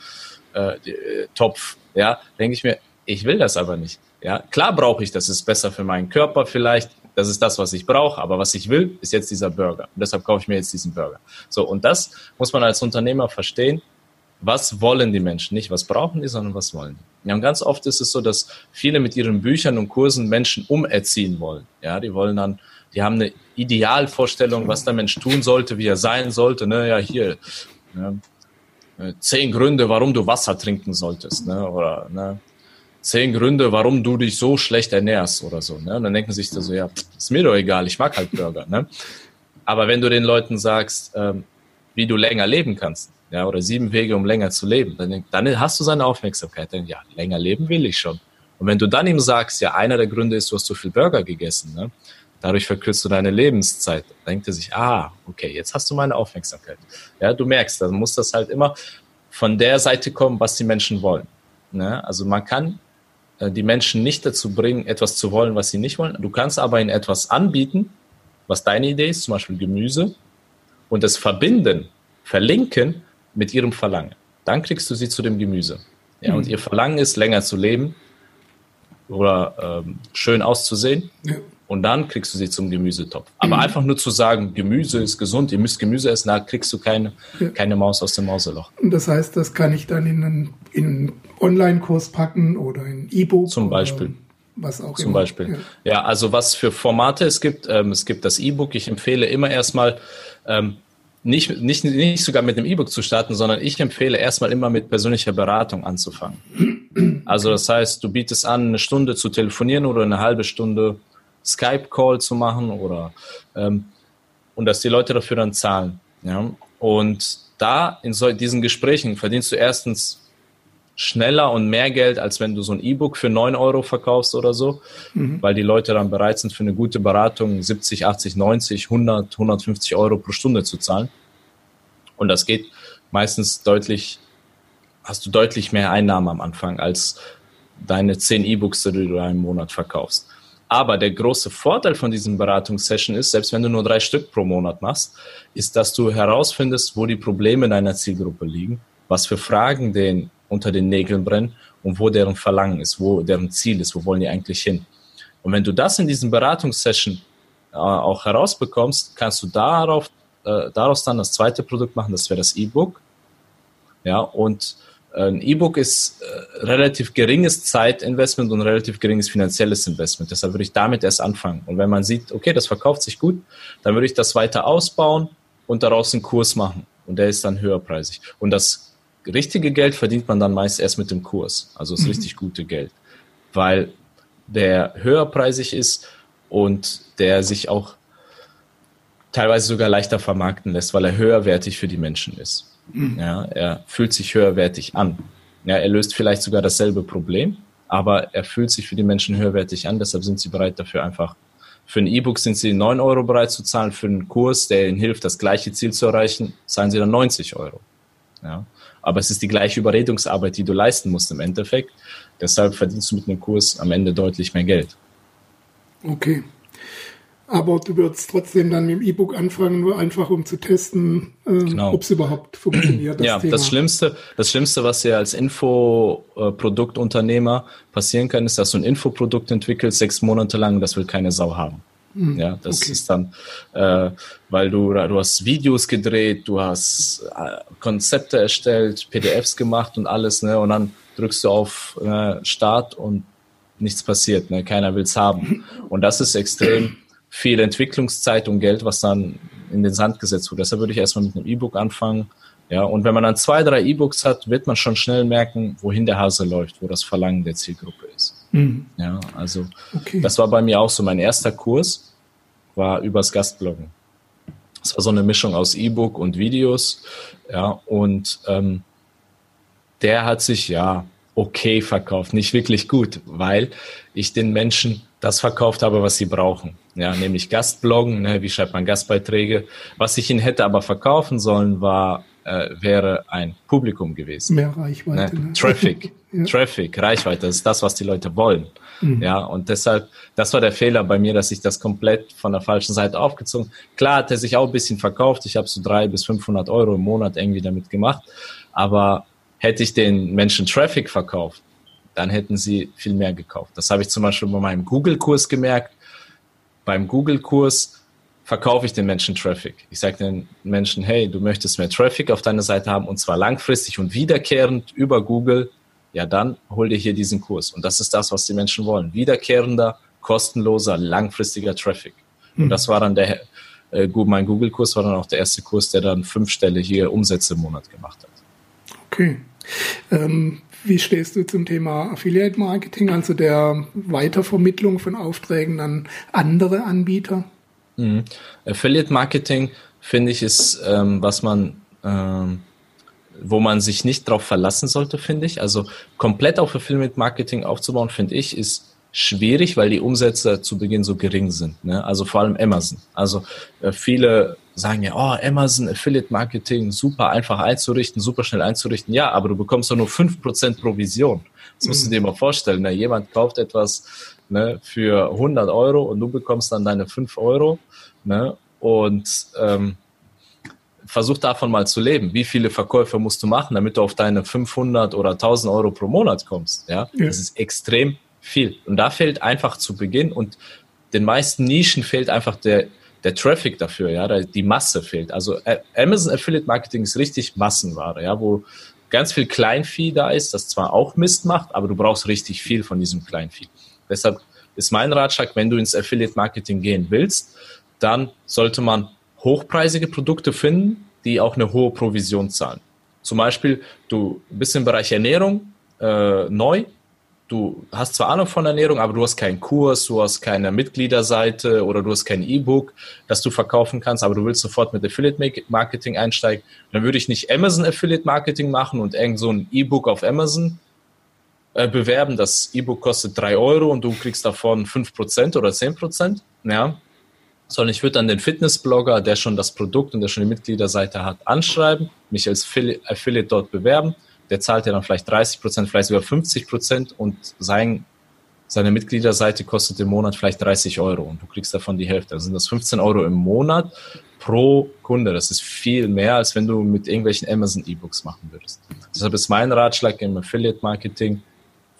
äh, ja, denke ich mir, ich will das aber nicht. Ja, klar brauche ich das, ist besser für meinen Körper vielleicht, das ist das, was ich brauche, aber was ich will, ist jetzt dieser Burger. Und deshalb kaufe ich mir jetzt diesen Burger. So, und das muss man als Unternehmer verstehen. Was wollen die Menschen? Nicht, was brauchen die, sondern was wollen die? Ja, und ganz oft ist es so, dass viele mit ihren Büchern und Kursen Menschen umerziehen wollen. Ja, die wollen dann, die haben eine Idealvorstellung, was der Mensch tun sollte, wie er sein sollte. Ne, ja, hier, ne, zehn Gründe, warum du Wasser trinken solltest, ne, oder, ne, zehn Gründe, warum du dich so schlecht ernährst oder so. Ne? Und dann denken sich da so, ja, ist mir doch egal, ich mag halt Burger. Ne? Aber wenn du den Leuten sagst, ähm, wie du länger leben kannst, ja, oder sieben Wege, um länger zu leben, dann, dann hast du seine Aufmerksamkeit. Dann, ja, länger leben will ich schon. Und wenn du dann ihm sagst, ja, einer der Gründe ist, du hast zu viel Burger gegessen, ne? dadurch verkürzt du deine Lebenszeit, dann denkt er sich, ah, okay, jetzt hast du meine Aufmerksamkeit. Ja, du merkst, dann muss das halt immer von der Seite kommen, was die Menschen wollen. Ne? Also man kann äh, die Menschen nicht dazu bringen, etwas zu wollen, was sie nicht wollen. Du kannst aber ihnen etwas anbieten, was deine Idee ist, zum Beispiel Gemüse, und es verbinden, verlinken mit ihrem Verlangen. Dann kriegst du sie zu dem Gemüse. Ja, mhm. Und ihr Verlangen ist, länger zu leben oder ähm, schön auszusehen. Ja. Und dann kriegst du sie zum Gemüsetopf. Aber mhm. einfach nur zu sagen, Gemüse ist gesund, ihr müsst Gemüse essen, da kriegst du keine, ja. keine Maus aus dem Mauseloch. Und das heißt, das kann ich dann in einen, in einen Online-Kurs packen oder in E-Book. Zum Beispiel. Was auch Zum immer. Beispiel. Ja. ja. also was für Formate es gibt. Ähm, es gibt das E-Book. Ich empfehle immer erstmal, ähm, nicht, nicht, nicht sogar mit dem E-Book zu starten, sondern ich empfehle erstmal immer mit persönlicher Beratung anzufangen. Also das heißt, du bietest an, eine Stunde zu telefonieren oder eine halbe Stunde Skype-Call zu machen oder ähm, und dass die Leute dafür dann zahlen. Ja? Und da in so, diesen Gesprächen verdienst du erstens schneller und mehr Geld, als wenn du so ein E-Book für 9 Euro verkaufst oder so, mhm. weil die Leute dann bereit sind, für eine gute Beratung 70, 80, 90, 100, 150 Euro pro Stunde zu zahlen. Und das geht meistens deutlich, hast du deutlich mehr Einnahmen am Anfang als deine 10 E-Books, die du im Monat verkaufst. Aber der große Vorteil von diesen Beratungssession ist, selbst wenn du nur drei Stück pro Monat machst, ist, dass du herausfindest, wo die Probleme deiner Zielgruppe liegen, was für Fragen den unter den Nägeln brennen und wo deren Verlangen ist, wo deren Ziel ist, wo wollen die eigentlich hin. Und wenn du das in diesen Beratungssession äh, auch herausbekommst, kannst du darauf, äh, daraus dann das zweite Produkt machen, das wäre das E-Book. Ja, und ein E-Book ist äh, relativ geringes Zeitinvestment und relativ geringes finanzielles Investment. Deshalb würde ich damit erst anfangen. Und wenn man sieht, okay, das verkauft sich gut, dann würde ich das weiter ausbauen und daraus einen Kurs machen. Und der ist dann höherpreisig. Und das richtige Geld verdient man dann meist erst mit dem Kurs. Also das mhm. richtig gute Geld. Weil der höherpreisig ist und der sich auch teilweise sogar leichter vermarkten lässt, weil er höherwertig für die Menschen ist. Mhm. Ja, er fühlt sich höherwertig an. Ja, er löst vielleicht sogar dasselbe Problem, aber er fühlt sich für die Menschen höherwertig an, deshalb sind sie bereit dafür einfach. Für ein E-Book sind sie 9 Euro bereit zu zahlen, für einen Kurs, der ihnen hilft, das gleiche Ziel zu erreichen, zahlen sie dann 90 Euro. Ja. Aber es ist die gleiche Überredungsarbeit, die du leisten musst im Endeffekt. Deshalb verdienst du mit einem Kurs am Ende deutlich mehr Geld. Okay. Aber du würdest trotzdem dann mit dem E-Book anfangen, nur einfach um zu testen, äh, genau. ob es überhaupt funktioniert. Das ja, Thema. das Schlimmste, das Schlimmste, was dir als Infoproduktunternehmer passieren kann, ist, dass du ein Infoprodukt entwickelst, sechs Monate lang, das will keine Sau haben. Mhm. Ja, das okay. ist dann, äh, weil du, du hast Videos gedreht, du hast äh, Konzepte erstellt, PDFs gemacht und alles, ne, und dann drückst du auf äh, Start und nichts passiert, ne, keiner will's haben. Und das ist extrem viel Entwicklungszeit und Geld, was dann in den Sand gesetzt wurde. Deshalb würde ich erstmal mit einem E-Book anfangen. Ja, und wenn man dann zwei, drei E-Books hat, wird man schon schnell merken, wohin der Hase läuft, wo das Verlangen der Zielgruppe ist. Mhm. Ja, also okay. das war bei mir auch so. Mein erster Kurs war übers Gastbloggen. Es war so eine Mischung aus E-Book und Videos. Ja, und ähm, der hat sich ja okay verkauft, nicht wirklich gut, weil ich den Menschen das verkauft habe, was sie brauchen. Ja, nämlich Gastbloggen, ne, wie schreibt man Gastbeiträge. Was ich ihnen hätte aber verkaufen sollen, war, äh, wäre ein Publikum gewesen. Mehr Reichweite. Ne? Ne? Traffic, ja. Traffic, Reichweite, das ist das, was die Leute wollen. Mhm. Ja, und deshalb, das war der Fehler bei mir, dass ich das komplett von der falschen Seite aufgezogen. Klar hat er sich auch ein bisschen verkauft. Ich habe so drei bis 500 Euro im Monat irgendwie damit gemacht. Aber hätte ich den Menschen Traffic verkauft, dann hätten sie viel mehr gekauft. Das habe ich zum Beispiel bei meinem Google-Kurs gemerkt beim Google-Kurs verkaufe ich den Menschen Traffic. Ich sage den Menschen, hey, du möchtest mehr Traffic auf deiner Seite haben und zwar langfristig und wiederkehrend über Google, ja dann hol dir hier diesen Kurs. Und das ist das, was die Menschen wollen. Wiederkehrender, kostenloser, langfristiger Traffic. Und das war dann der, äh, mein Google-Kurs war dann auch der erste Kurs, der dann fünf Stelle hier Umsätze im Monat gemacht hat. Okay. Ähm, wie stehst du zum Thema Affiliate Marketing, also der Weitervermittlung von Aufträgen an andere Anbieter? Mhm. Affiliate Marketing finde ich ist, ähm, was man, ähm, wo man sich nicht drauf verlassen sollte, finde ich. Also komplett auf Affiliate Marketing aufzubauen, finde ich, ist schwierig, weil die Umsätze zu Beginn so gering sind. Ne? Also vor allem Amazon. Also äh, viele sagen ja, oh, Amazon Affiliate Marketing, super einfach einzurichten, super schnell einzurichten. Ja, aber du bekommst doch nur fünf Prozent Provision. Das musst du dir mal vorstellen. Ne? Jemand kauft etwas ne, für 100 Euro und du bekommst dann deine 5 Euro ne, und ähm, versuch davon mal zu leben. Wie viele Verkäufe musst du machen, damit du auf deine 500 oder 1000 Euro pro Monat kommst? Ja, ja. das ist extrem viel. Und da fehlt einfach zu Beginn und den meisten Nischen fehlt einfach der, der Traffic dafür, ja, die Masse fehlt. Also Amazon Affiliate Marketing ist richtig Massenware, ja, wo ganz viel Kleinvieh da ist, das zwar auch Mist macht, aber du brauchst richtig viel von diesem Kleinvieh. Deshalb ist mein Ratschlag, wenn du ins Affiliate Marketing gehen willst, dann sollte man hochpreisige Produkte finden, die auch eine hohe Provision zahlen. Zum Beispiel, du bist im Bereich Ernährung äh, neu, du hast zwar Ahnung von Ernährung, aber du hast keinen Kurs, du hast keine Mitgliederseite oder du hast kein E-Book, das du verkaufen kannst, aber du willst sofort mit Affiliate Marketing einsteigen, dann würde ich nicht Amazon Affiliate Marketing machen und irgend so ein E-Book auf Amazon äh, bewerben. Das E-Book kostet drei Euro und du kriegst davon fünf Prozent oder zehn Prozent. Ja. Sondern ich würde dann den Fitnessblogger, der schon das Produkt und der schon die Mitgliederseite hat, anschreiben, mich als Affiliate dort bewerben. Der zahlt ja dann vielleicht 30 Prozent, vielleicht sogar 50 Prozent und sein, seine Mitgliederseite kostet im Monat vielleicht 30 Euro und du kriegst davon die Hälfte. Also sind das 15 Euro im Monat pro Kunde. Das ist viel mehr, als wenn du mit irgendwelchen Amazon E-Books machen würdest. Deshalb ist mein Ratschlag im Affiliate Marketing,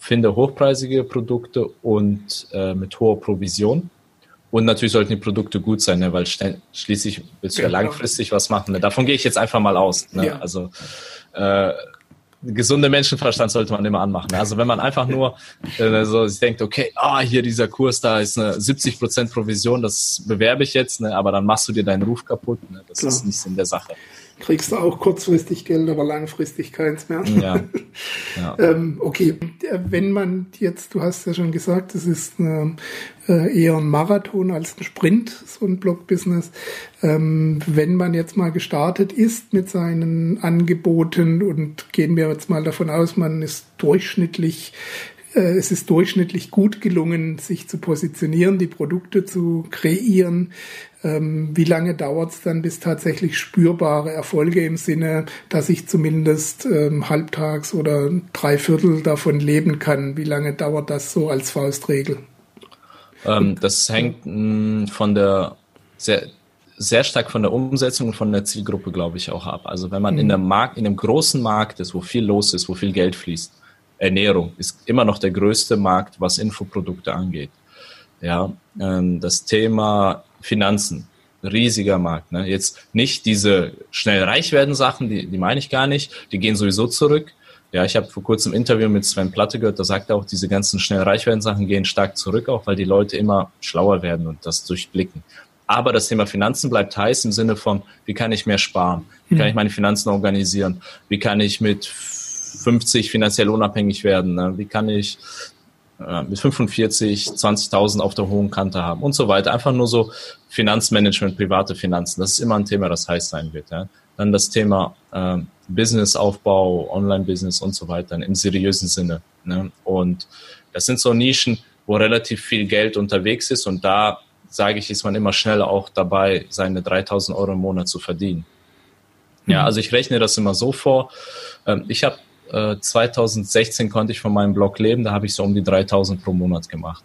finde hochpreisige Produkte und äh, mit hoher Provision. Und natürlich sollten die Produkte gut sein, ne? weil schließlich willst du ja, langfristig was machen. Ne? Davon gehe ich jetzt einfach mal aus. Ne? Ja. Also äh, gesunde Menschenverstand sollte man immer anmachen. Ne? Also wenn man einfach nur äh, so sich denkt, okay, ah, hier dieser Kurs, da ist eine 70% Provision, das bewerbe ich jetzt, ne? aber dann machst du dir deinen Ruf kaputt. Ne? Das Klar. ist nicht Sinn der Sache kriegst du auch kurzfristig Geld, aber langfristig keins mehr. Ja. ja. ähm, okay, wenn man jetzt, du hast ja schon gesagt, es ist eine, äh, eher ein Marathon als ein Sprint, so ein Blog-Business. Ähm, wenn man jetzt mal gestartet ist mit seinen Angeboten und gehen wir jetzt mal davon aus, man ist durchschnittlich es ist durchschnittlich gut gelungen, sich zu positionieren, die Produkte zu kreieren. Ähm, wie lange dauert es dann, bis tatsächlich spürbare Erfolge im Sinne, dass ich zumindest ähm, halbtags oder drei Viertel davon leben kann? Wie lange dauert das so als Faustregel? Ähm, das hängt mh, von der sehr, sehr stark von der Umsetzung und von der Zielgruppe, glaube ich, auch ab. Also wenn man mhm. in einem Markt, in einem großen Markt ist, wo viel los ist, wo viel Geld fließt, Ernährung ist immer noch der größte Markt, was Infoprodukte angeht. Ja, ähm, das Thema Finanzen, riesiger Markt. Ne? Jetzt nicht diese schnell reich werden Sachen, die, die meine ich gar nicht, die gehen sowieso zurück. Ja, ich habe vor kurzem ein Interview mit Sven Platte gehört, da sagt er auch, diese ganzen schnell reich werden Sachen gehen stark zurück, auch weil die Leute immer schlauer werden und das durchblicken. Aber das Thema Finanzen bleibt heiß im Sinne von, wie kann ich mehr sparen? Wie kann hm. ich meine Finanzen organisieren? Wie kann ich mit 50 finanziell unabhängig werden? Ne? Wie kann ich äh, mit 45 20.000 auf der hohen Kante haben und so weiter. Einfach nur so Finanzmanagement, private Finanzen. Das ist immer ein Thema, das heiß sein wird. Ja? Dann das Thema äh, Businessaufbau, Online-Business und so weiter im seriösen Sinne. Ne? Und das sind so Nischen, wo relativ viel Geld unterwegs ist und da sage ich, ist man immer schneller auch dabei, seine 3000 Euro im Monat zu verdienen. Ja, mhm. also ich rechne das immer so vor. Ähm, ich habe 2016 äh, konnte ich von meinem Blog leben, da habe ich so um die 3000 pro Monat gemacht.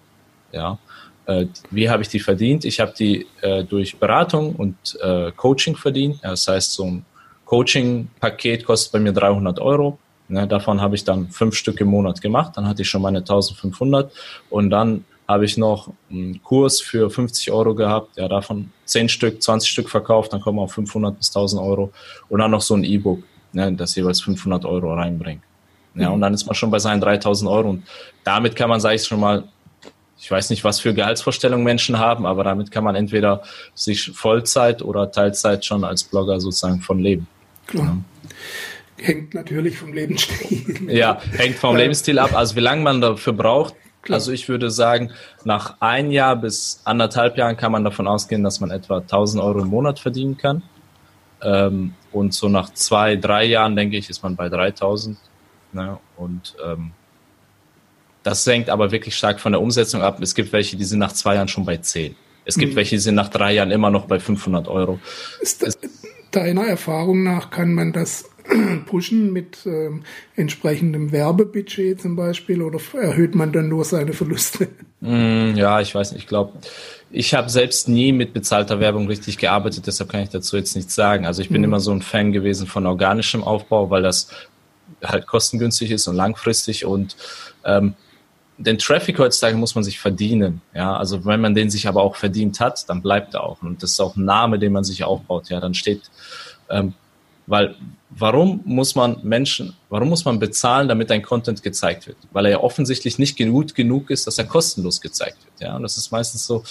Ja. Äh, wie habe ich die verdient? Ich habe die äh, durch Beratung und äh, Coaching verdient. Ja, das heißt, so ein Coaching-Paket kostet bei mir 300 Euro. Ne, davon habe ich dann fünf Stück im Monat gemacht. Dann hatte ich schon meine 1500 und dann habe ich noch einen Kurs für 50 Euro gehabt, ja, davon 10 Stück, 20 Stück verkauft, dann kommen wir auf 500 bis 1000 Euro und dann noch so ein E-Book, ne, das jeweils 500 Euro reinbringt. Ja, und dann ist man schon bei seinen 3000 Euro und damit kann man, sage ich schon mal, ich weiß nicht, was für Gehaltsvorstellungen Menschen haben, aber damit kann man entweder sich Vollzeit oder Teilzeit schon als Blogger sozusagen von leben. Klar. Ja hängt natürlich vom Lebensstil. Ja, hängt vom Lebensstil ab. Also wie lange man dafür braucht. Klar. Also ich würde sagen, nach ein Jahr bis anderthalb Jahren kann man davon ausgehen, dass man etwa 1000 Euro im Monat verdienen kann. Ähm, und so nach zwei, drei Jahren, denke ich, ist man bei 3000. Ne? Und ähm, das hängt aber wirklich stark von der Umsetzung ab. Es gibt welche, die sind nach zwei Jahren schon bei 10. Es gibt mhm. welche, die sind nach drei Jahren immer noch bei 500 Euro. Ist das, deiner Erfahrung nach kann man das pushen mit ähm, entsprechendem Werbebudget zum Beispiel oder erhöht man dann nur seine Verluste? Mm, ja, ich weiß nicht. Ich glaube, ich habe selbst nie mit bezahlter Werbung richtig gearbeitet, deshalb kann ich dazu jetzt nichts sagen. Also ich bin mhm. immer so ein Fan gewesen von organischem Aufbau, weil das halt kostengünstig ist und langfristig und ähm, den Traffic heutzutage muss man sich verdienen. Ja, also wenn man den sich aber auch verdient hat, dann bleibt er auch. Und das ist auch ein Name, den man sich aufbaut. Ja, dann steht, ähm, weil warum muss man Menschen, warum muss man bezahlen, damit ein Content gezeigt wird? Weil er ja offensichtlich nicht gut genug ist, dass er kostenlos gezeigt wird. Ja, und das ist meistens so,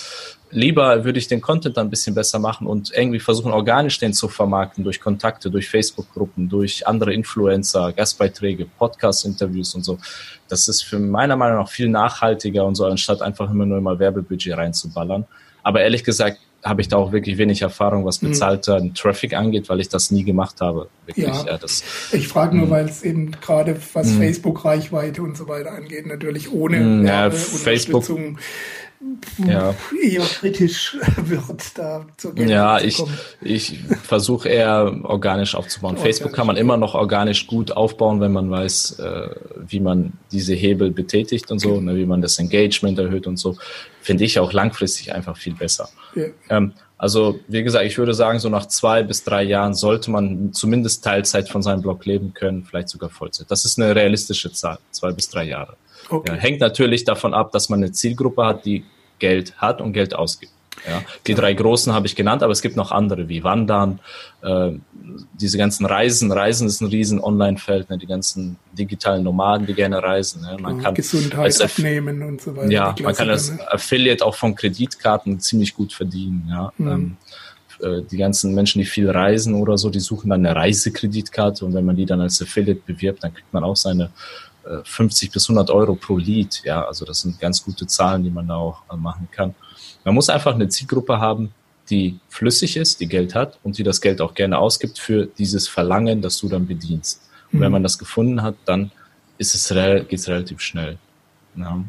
lieber würde ich den Content dann ein bisschen besser machen und irgendwie versuchen, organisch den zu vermarkten durch Kontakte, durch Facebook-Gruppen, durch andere Influencer, Gastbeiträge, Podcast-Interviews und so. Das ist für meiner Meinung nach viel nachhaltiger und so, anstatt einfach immer nur mal Werbebudget reinzuballern. Aber ehrlich gesagt, habe ich da auch wirklich wenig Erfahrung, was mhm. bezahlter mhm. Traffic angeht, weil ich das nie gemacht habe. Wirklich, ja. ja das, ich frage nur, mhm. weil es eben gerade was mhm. Facebook-Reichweite und so weiter angeht, natürlich ohne ja, Facebook ja. eher kritisch wird da zur Geltung Ja, ich, ich versuche eher organisch aufzubauen. Organisch. Facebook kann man immer noch organisch gut aufbauen, wenn man weiß, äh, wie man diese Hebel betätigt und so, ne, wie man das Engagement erhöht und so. Finde ich auch langfristig einfach viel besser. Ja. Ähm, also, wie gesagt, ich würde sagen, so nach zwei bis drei Jahren sollte man zumindest Teilzeit von seinem Blog leben können, vielleicht sogar Vollzeit. Das ist eine realistische Zahl, zwei bis drei Jahre. Okay. Ja, hängt natürlich davon ab, dass man eine Zielgruppe hat, die Geld hat und Geld ausgibt. Ja, die drei großen habe ich genannt, aber es gibt noch andere wie Wandern, äh, diese ganzen Reisen. Reisen ist ein riesen Online-Feld, ne, die ganzen digitalen Nomaden, die gerne reisen. Ne. Man kann Gesundheit abnehmen und so weiter. Ja, man kann als ne? Affiliate auch von Kreditkarten ziemlich gut verdienen. Ja. Mhm. Ähm, äh, die ganzen Menschen, die viel reisen oder so, die suchen dann eine Reisekreditkarte und wenn man die dann als Affiliate bewirbt, dann kriegt man auch seine 50 äh, bis 100 Euro pro Lead. Ja, also das sind ganz gute Zahlen, die man da auch äh, machen kann. Man muss einfach eine Zielgruppe haben, die flüssig ist, die Geld hat und die das Geld auch gerne ausgibt für dieses Verlangen, das du dann bedienst. Und mhm. wenn man das gefunden hat, dann ist es geht es relativ schnell. Ja.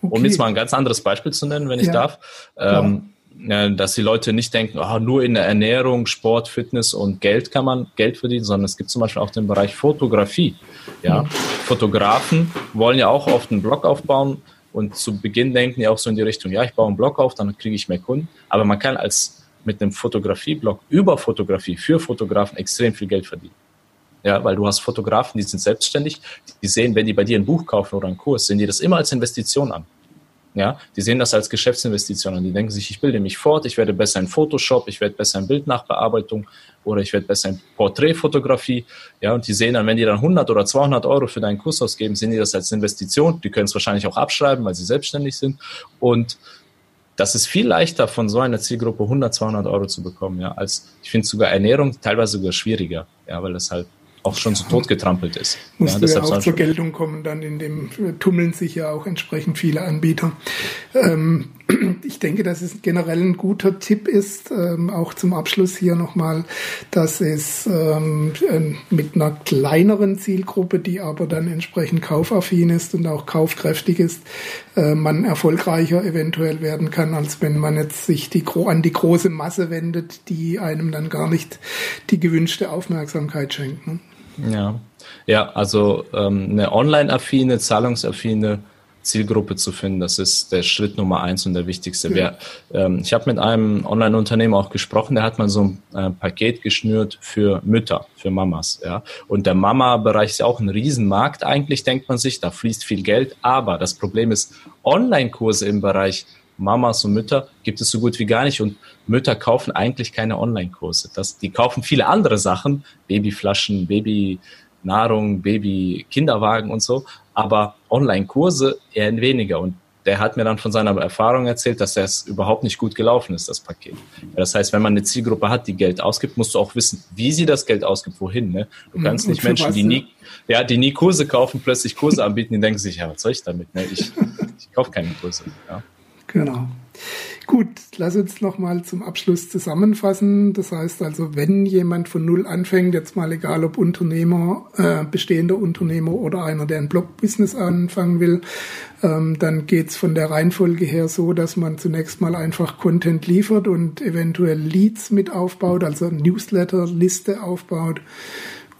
Okay. Um jetzt mal ein ganz anderes Beispiel zu nennen, wenn ich ja. darf. Ähm, dass die Leute nicht denken, oh, nur in der Ernährung, Sport, Fitness und Geld kann man Geld verdienen, sondern es gibt zum Beispiel auch den Bereich Fotografie. Ja, mhm. Fotografen wollen ja auch oft einen Blog aufbauen und zu Beginn denken die auch so in die Richtung, ja, ich baue einen Blog auf, dann kriege ich mehr Kunden. Aber man kann als mit einem Fotografie-Blog über Fotografie für Fotografen extrem viel Geld verdienen. Ja, weil du hast Fotografen, die sind selbstständig, die sehen, wenn die bei dir ein Buch kaufen oder einen Kurs, sehen die das immer als Investition an. Ja, die sehen das als Geschäftsinvestition und die denken sich, ich bilde mich fort, ich werde besser in Photoshop, ich werde besser in Bildnachbearbeitung oder ich werde besser in Porträtfotografie. Ja, und die sehen dann, wenn die dann 100 oder 200 Euro für deinen Kurs ausgeben, sehen die das als Investition. Die können es wahrscheinlich auch abschreiben, weil sie selbstständig sind. Und das ist viel leichter, von so einer Zielgruppe 100, 200 Euro zu bekommen, ja, als ich finde sogar Ernährung teilweise sogar schwieriger, ja, weil das halt auch schon so tot getrampelt ist. Muss ja, ja auch zur Geltung kommen, dann in dem tummeln sich ja auch entsprechend viele Anbieter. Ähm, ich denke, dass es generell ein guter Tipp ist, ähm, auch zum Abschluss hier nochmal, dass es ähm, mit einer kleineren Zielgruppe, die aber dann entsprechend kaufaffin ist und auch kaufkräftig ist, äh, man erfolgreicher eventuell werden kann, als wenn man jetzt sich die, an die große Masse wendet, die einem dann gar nicht die gewünschte Aufmerksamkeit schenkt. Ne? Ja, ja, also ähm, eine online-affine, zahlungsaffine Zielgruppe zu finden, das ist der Schritt Nummer eins und der wichtigste. Ja. Wir, ähm, ich habe mit einem Online-Unternehmen auch gesprochen, der hat mal so ein äh, Paket geschnürt für Mütter, für Mamas. Ja? Und der Mama-Bereich ist ja auch ein Riesenmarkt eigentlich, denkt man sich, da fließt viel Geld. Aber das Problem ist, Online-Kurse im Bereich Mamas und Mütter gibt es so gut wie gar nicht und Mütter kaufen eigentlich keine Online-Kurse. die kaufen viele andere Sachen, Babyflaschen, Babynahrung, Baby-Kinderwagen und so, aber Online-Kurse eher weniger. Und der hat mir dann von seiner Erfahrung erzählt, dass das überhaupt nicht gut gelaufen ist, das Paket. Das heißt, wenn man eine Zielgruppe hat, die Geld ausgibt, musst du auch wissen, wie sie das Geld ausgibt, wohin. Ne? Du mhm. kannst nicht Menschen, die nie, ja, die nie Kurse kaufen, plötzlich Kurse anbieten, die denken sich, ja, was soll ich damit? Ne? Ich, ich kaufe keine Kurse. Ja. Genau. Gut, lass uns nochmal zum Abschluss zusammenfassen. Das heißt also, wenn jemand von Null anfängt, jetzt mal egal ob Unternehmer, äh, bestehender Unternehmer oder einer, der ein Blog-Business anfangen will, ähm, dann geht's von der Reihenfolge her so, dass man zunächst mal einfach Content liefert und eventuell Leads mit aufbaut, also Newsletter-Liste aufbaut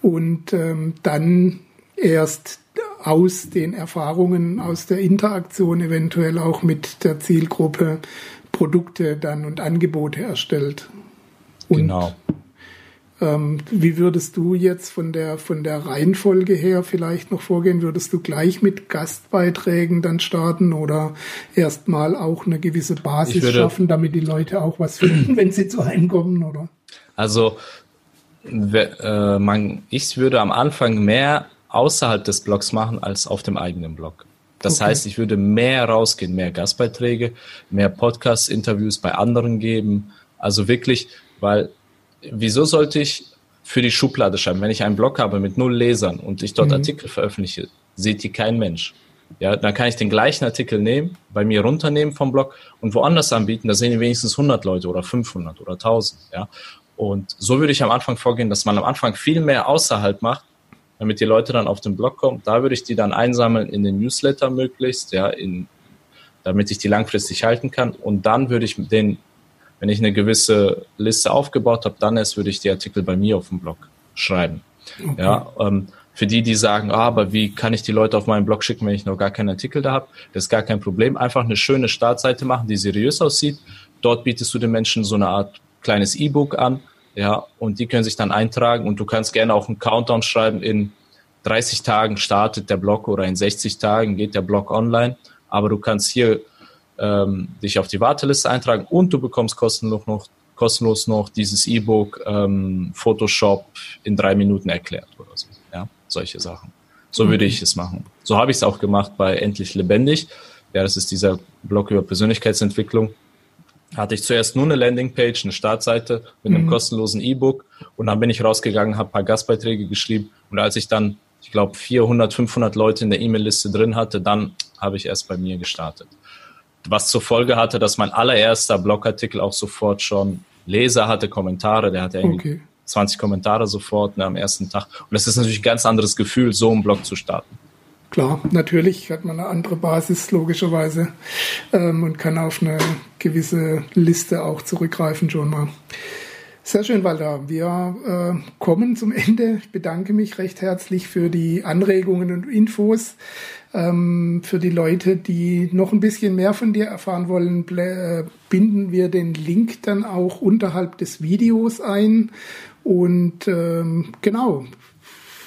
und ähm, dann erst aus den Erfahrungen, aus der Interaktion eventuell auch mit der Zielgruppe Produkte dann und Angebote erstellt. Und, genau. Ähm, wie würdest du jetzt von der, von der Reihenfolge her vielleicht noch vorgehen? Würdest du gleich mit Gastbeiträgen dann starten oder erstmal auch eine gewisse Basis schaffen, damit die Leute auch was finden, wenn sie zu einem kommen, oder? Also, äh, ich würde am Anfang mehr außerhalb des Blogs machen als auf dem eigenen Blog. Das okay. heißt, ich würde mehr rausgehen, mehr Gastbeiträge, mehr Podcasts, Interviews bei anderen geben. Also wirklich, weil wieso sollte ich für die Schublade schreiben? Wenn ich einen Blog habe mit null Lesern und ich dort mhm. Artikel veröffentliche, seht ihr kein Mensch. Ja, dann kann ich den gleichen Artikel nehmen, bei mir runternehmen vom Blog und woanders anbieten. Da sehen wenigstens 100 Leute oder 500 oder 1000. Ja, und so würde ich am Anfang vorgehen, dass man am Anfang viel mehr außerhalb macht damit die Leute dann auf den Blog kommen. Da würde ich die dann einsammeln in den Newsletter möglichst, ja, in, damit ich die langfristig halten kann. Und dann würde ich den, wenn ich eine gewisse Liste aufgebaut habe, dann erst würde ich die Artikel bei mir auf dem Blog schreiben. Okay. Ja, ähm, für die, die sagen, ah, aber wie kann ich die Leute auf meinen Blog schicken, wenn ich noch gar keinen Artikel da habe? Das ist gar kein Problem. Einfach eine schöne Startseite machen, die seriös aussieht. Dort bietest du den Menschen so eine Art kleines E-Book an ja, und die können sich dann eintragen und du kannst gerne auch einen Countdown schreiben, in 30 Tagen startet der Blog oder in 60 Tagen geht der Blog online, aber du kannst hier ähm, dich auf die Warteliste eintragen und du bekommst kostenlos noch, kostenlos noch dieses E-Book ähm, Photoshop in drei Minuten erklärt oder so, ja, solche Sachen. So würde ich es machen. So habe ich es auch gemacht bei Endlich Lebendig. Ja, das ist dieser Blog über Persönlichkeitsentwicklung hatte ich zuerst nur eine Landingpage, eine Startseite mit einem mhm. kostenlosen E-Book und dann bin ich rausgegangen, habe ein paar Gastbeiträge geschrieben und als ich dann, ich glaube, 400, 500 Leute in der E-Mail-Liste drin hatte, dann habe ich erst bei mir gestartet. Was zur Folge hatte, dass mein allererster Blogartikel auch sofort schon Leser hatte, Kommentare, der hatte irgendwie okay. 20 Kommentare sofort ne, am ersten Tag. Und das ist natürlich ein ganz anderes Gefühl, so einen Blog zu starten. Klar, natürlich hat man eine andere Basis logischerweise ähm, und kann auf eine gewisse Liste auch zurückgreifen schon mal. Sehr schön, Walter. Wir äh, kommen zum Ende. Ich bedanke mich recht herzlich für die Anregungen und Infos. Ähm, für die Leute, die noch ein bisschen mehr von dir erfahren wollen, äh, binden wir den Link dann auch unterhalb des Videos ein. Und ähm, genau,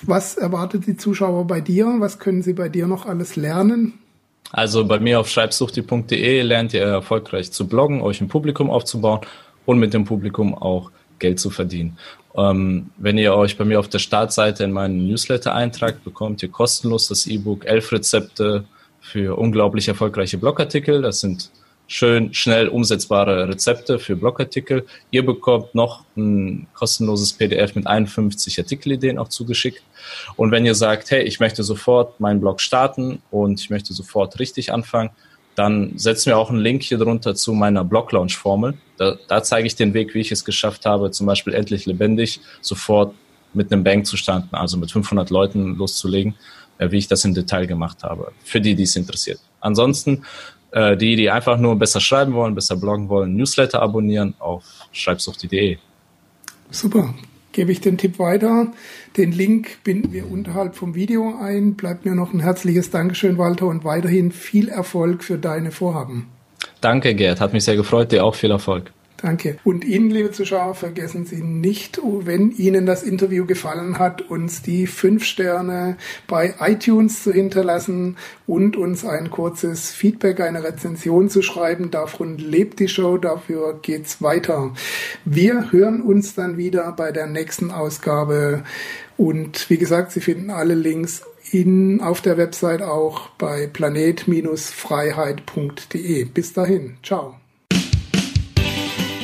was erwartet die Zuschauer bei dir? Was können sie bei dir noch alles lernen? Also bei mir auf schreibsuchti.de lernt ihr erfolgreich zu bloggen, euch ein Publikum aufzubauen und mit dem Publikum auch Geld zu verdienen. Ähm, wenn ihr euch bei mir auf der Startseite in meinen Newsletter eintragt, bekommt ihr kostenlos das E-Book elf Rezepte für unglaublich erfolgreiche Blogartikel. Das sind schön schnell umsetzbare Rezepte für Blogartikel. Ihr bekommt noch ein kostenloses PDF mit 51 Artikelideen auch zugeschickt. Und wenn ihr sagt, hey, ich möchte sofort meinen Blog starten und ich möchte sofort richtig anfangen, dann setzen wir auch einen Link hier drunter zu meiner Blog-Launch-Formel. Da, da zeige ich den Weg, wie ich es geschafft habe, zum Beispiel endlich lebendig sofort mit einem Bank zu starten, also mit 500 Leuten loszulegen, äh, wie ich das im Detail gemacht habe, für die, die es interessiert. Ansonsten äh, die, die einfach nur besser schreiben wollen, besser bloggen wollen, Newsletter abonnieren auf schreibsucht.de. Super. gebe ich den Tipp weiter. Den Link binden wir unterhalb vom Video ein. Bleibt mir noch ein herzliches Dankeschön, Walter, und weiterhin viel Erfolg für deine Vorhaben. Danke, Gerd. Hat mich sehr gefreut. Dir auch viel Erfolg. Danke. Und Ihnen, liebe Zuschauer, vergessen Sie nicht, wenn Ihnen das Interview gefallen hat, uns die fünf Sterne bei iTunes zu hinterlassen und uns ein kurzes Feedback, eine Rezension zu schreiben. Davon lebt die Show, dafür geht's weiter. Wir hören uns dann wieder bei der nächsten Ausgabe. Und wie gesagt, Sie finden alle Links in, auf der Website auch bei planet-freiheit.de. Bis dahin. Ciao.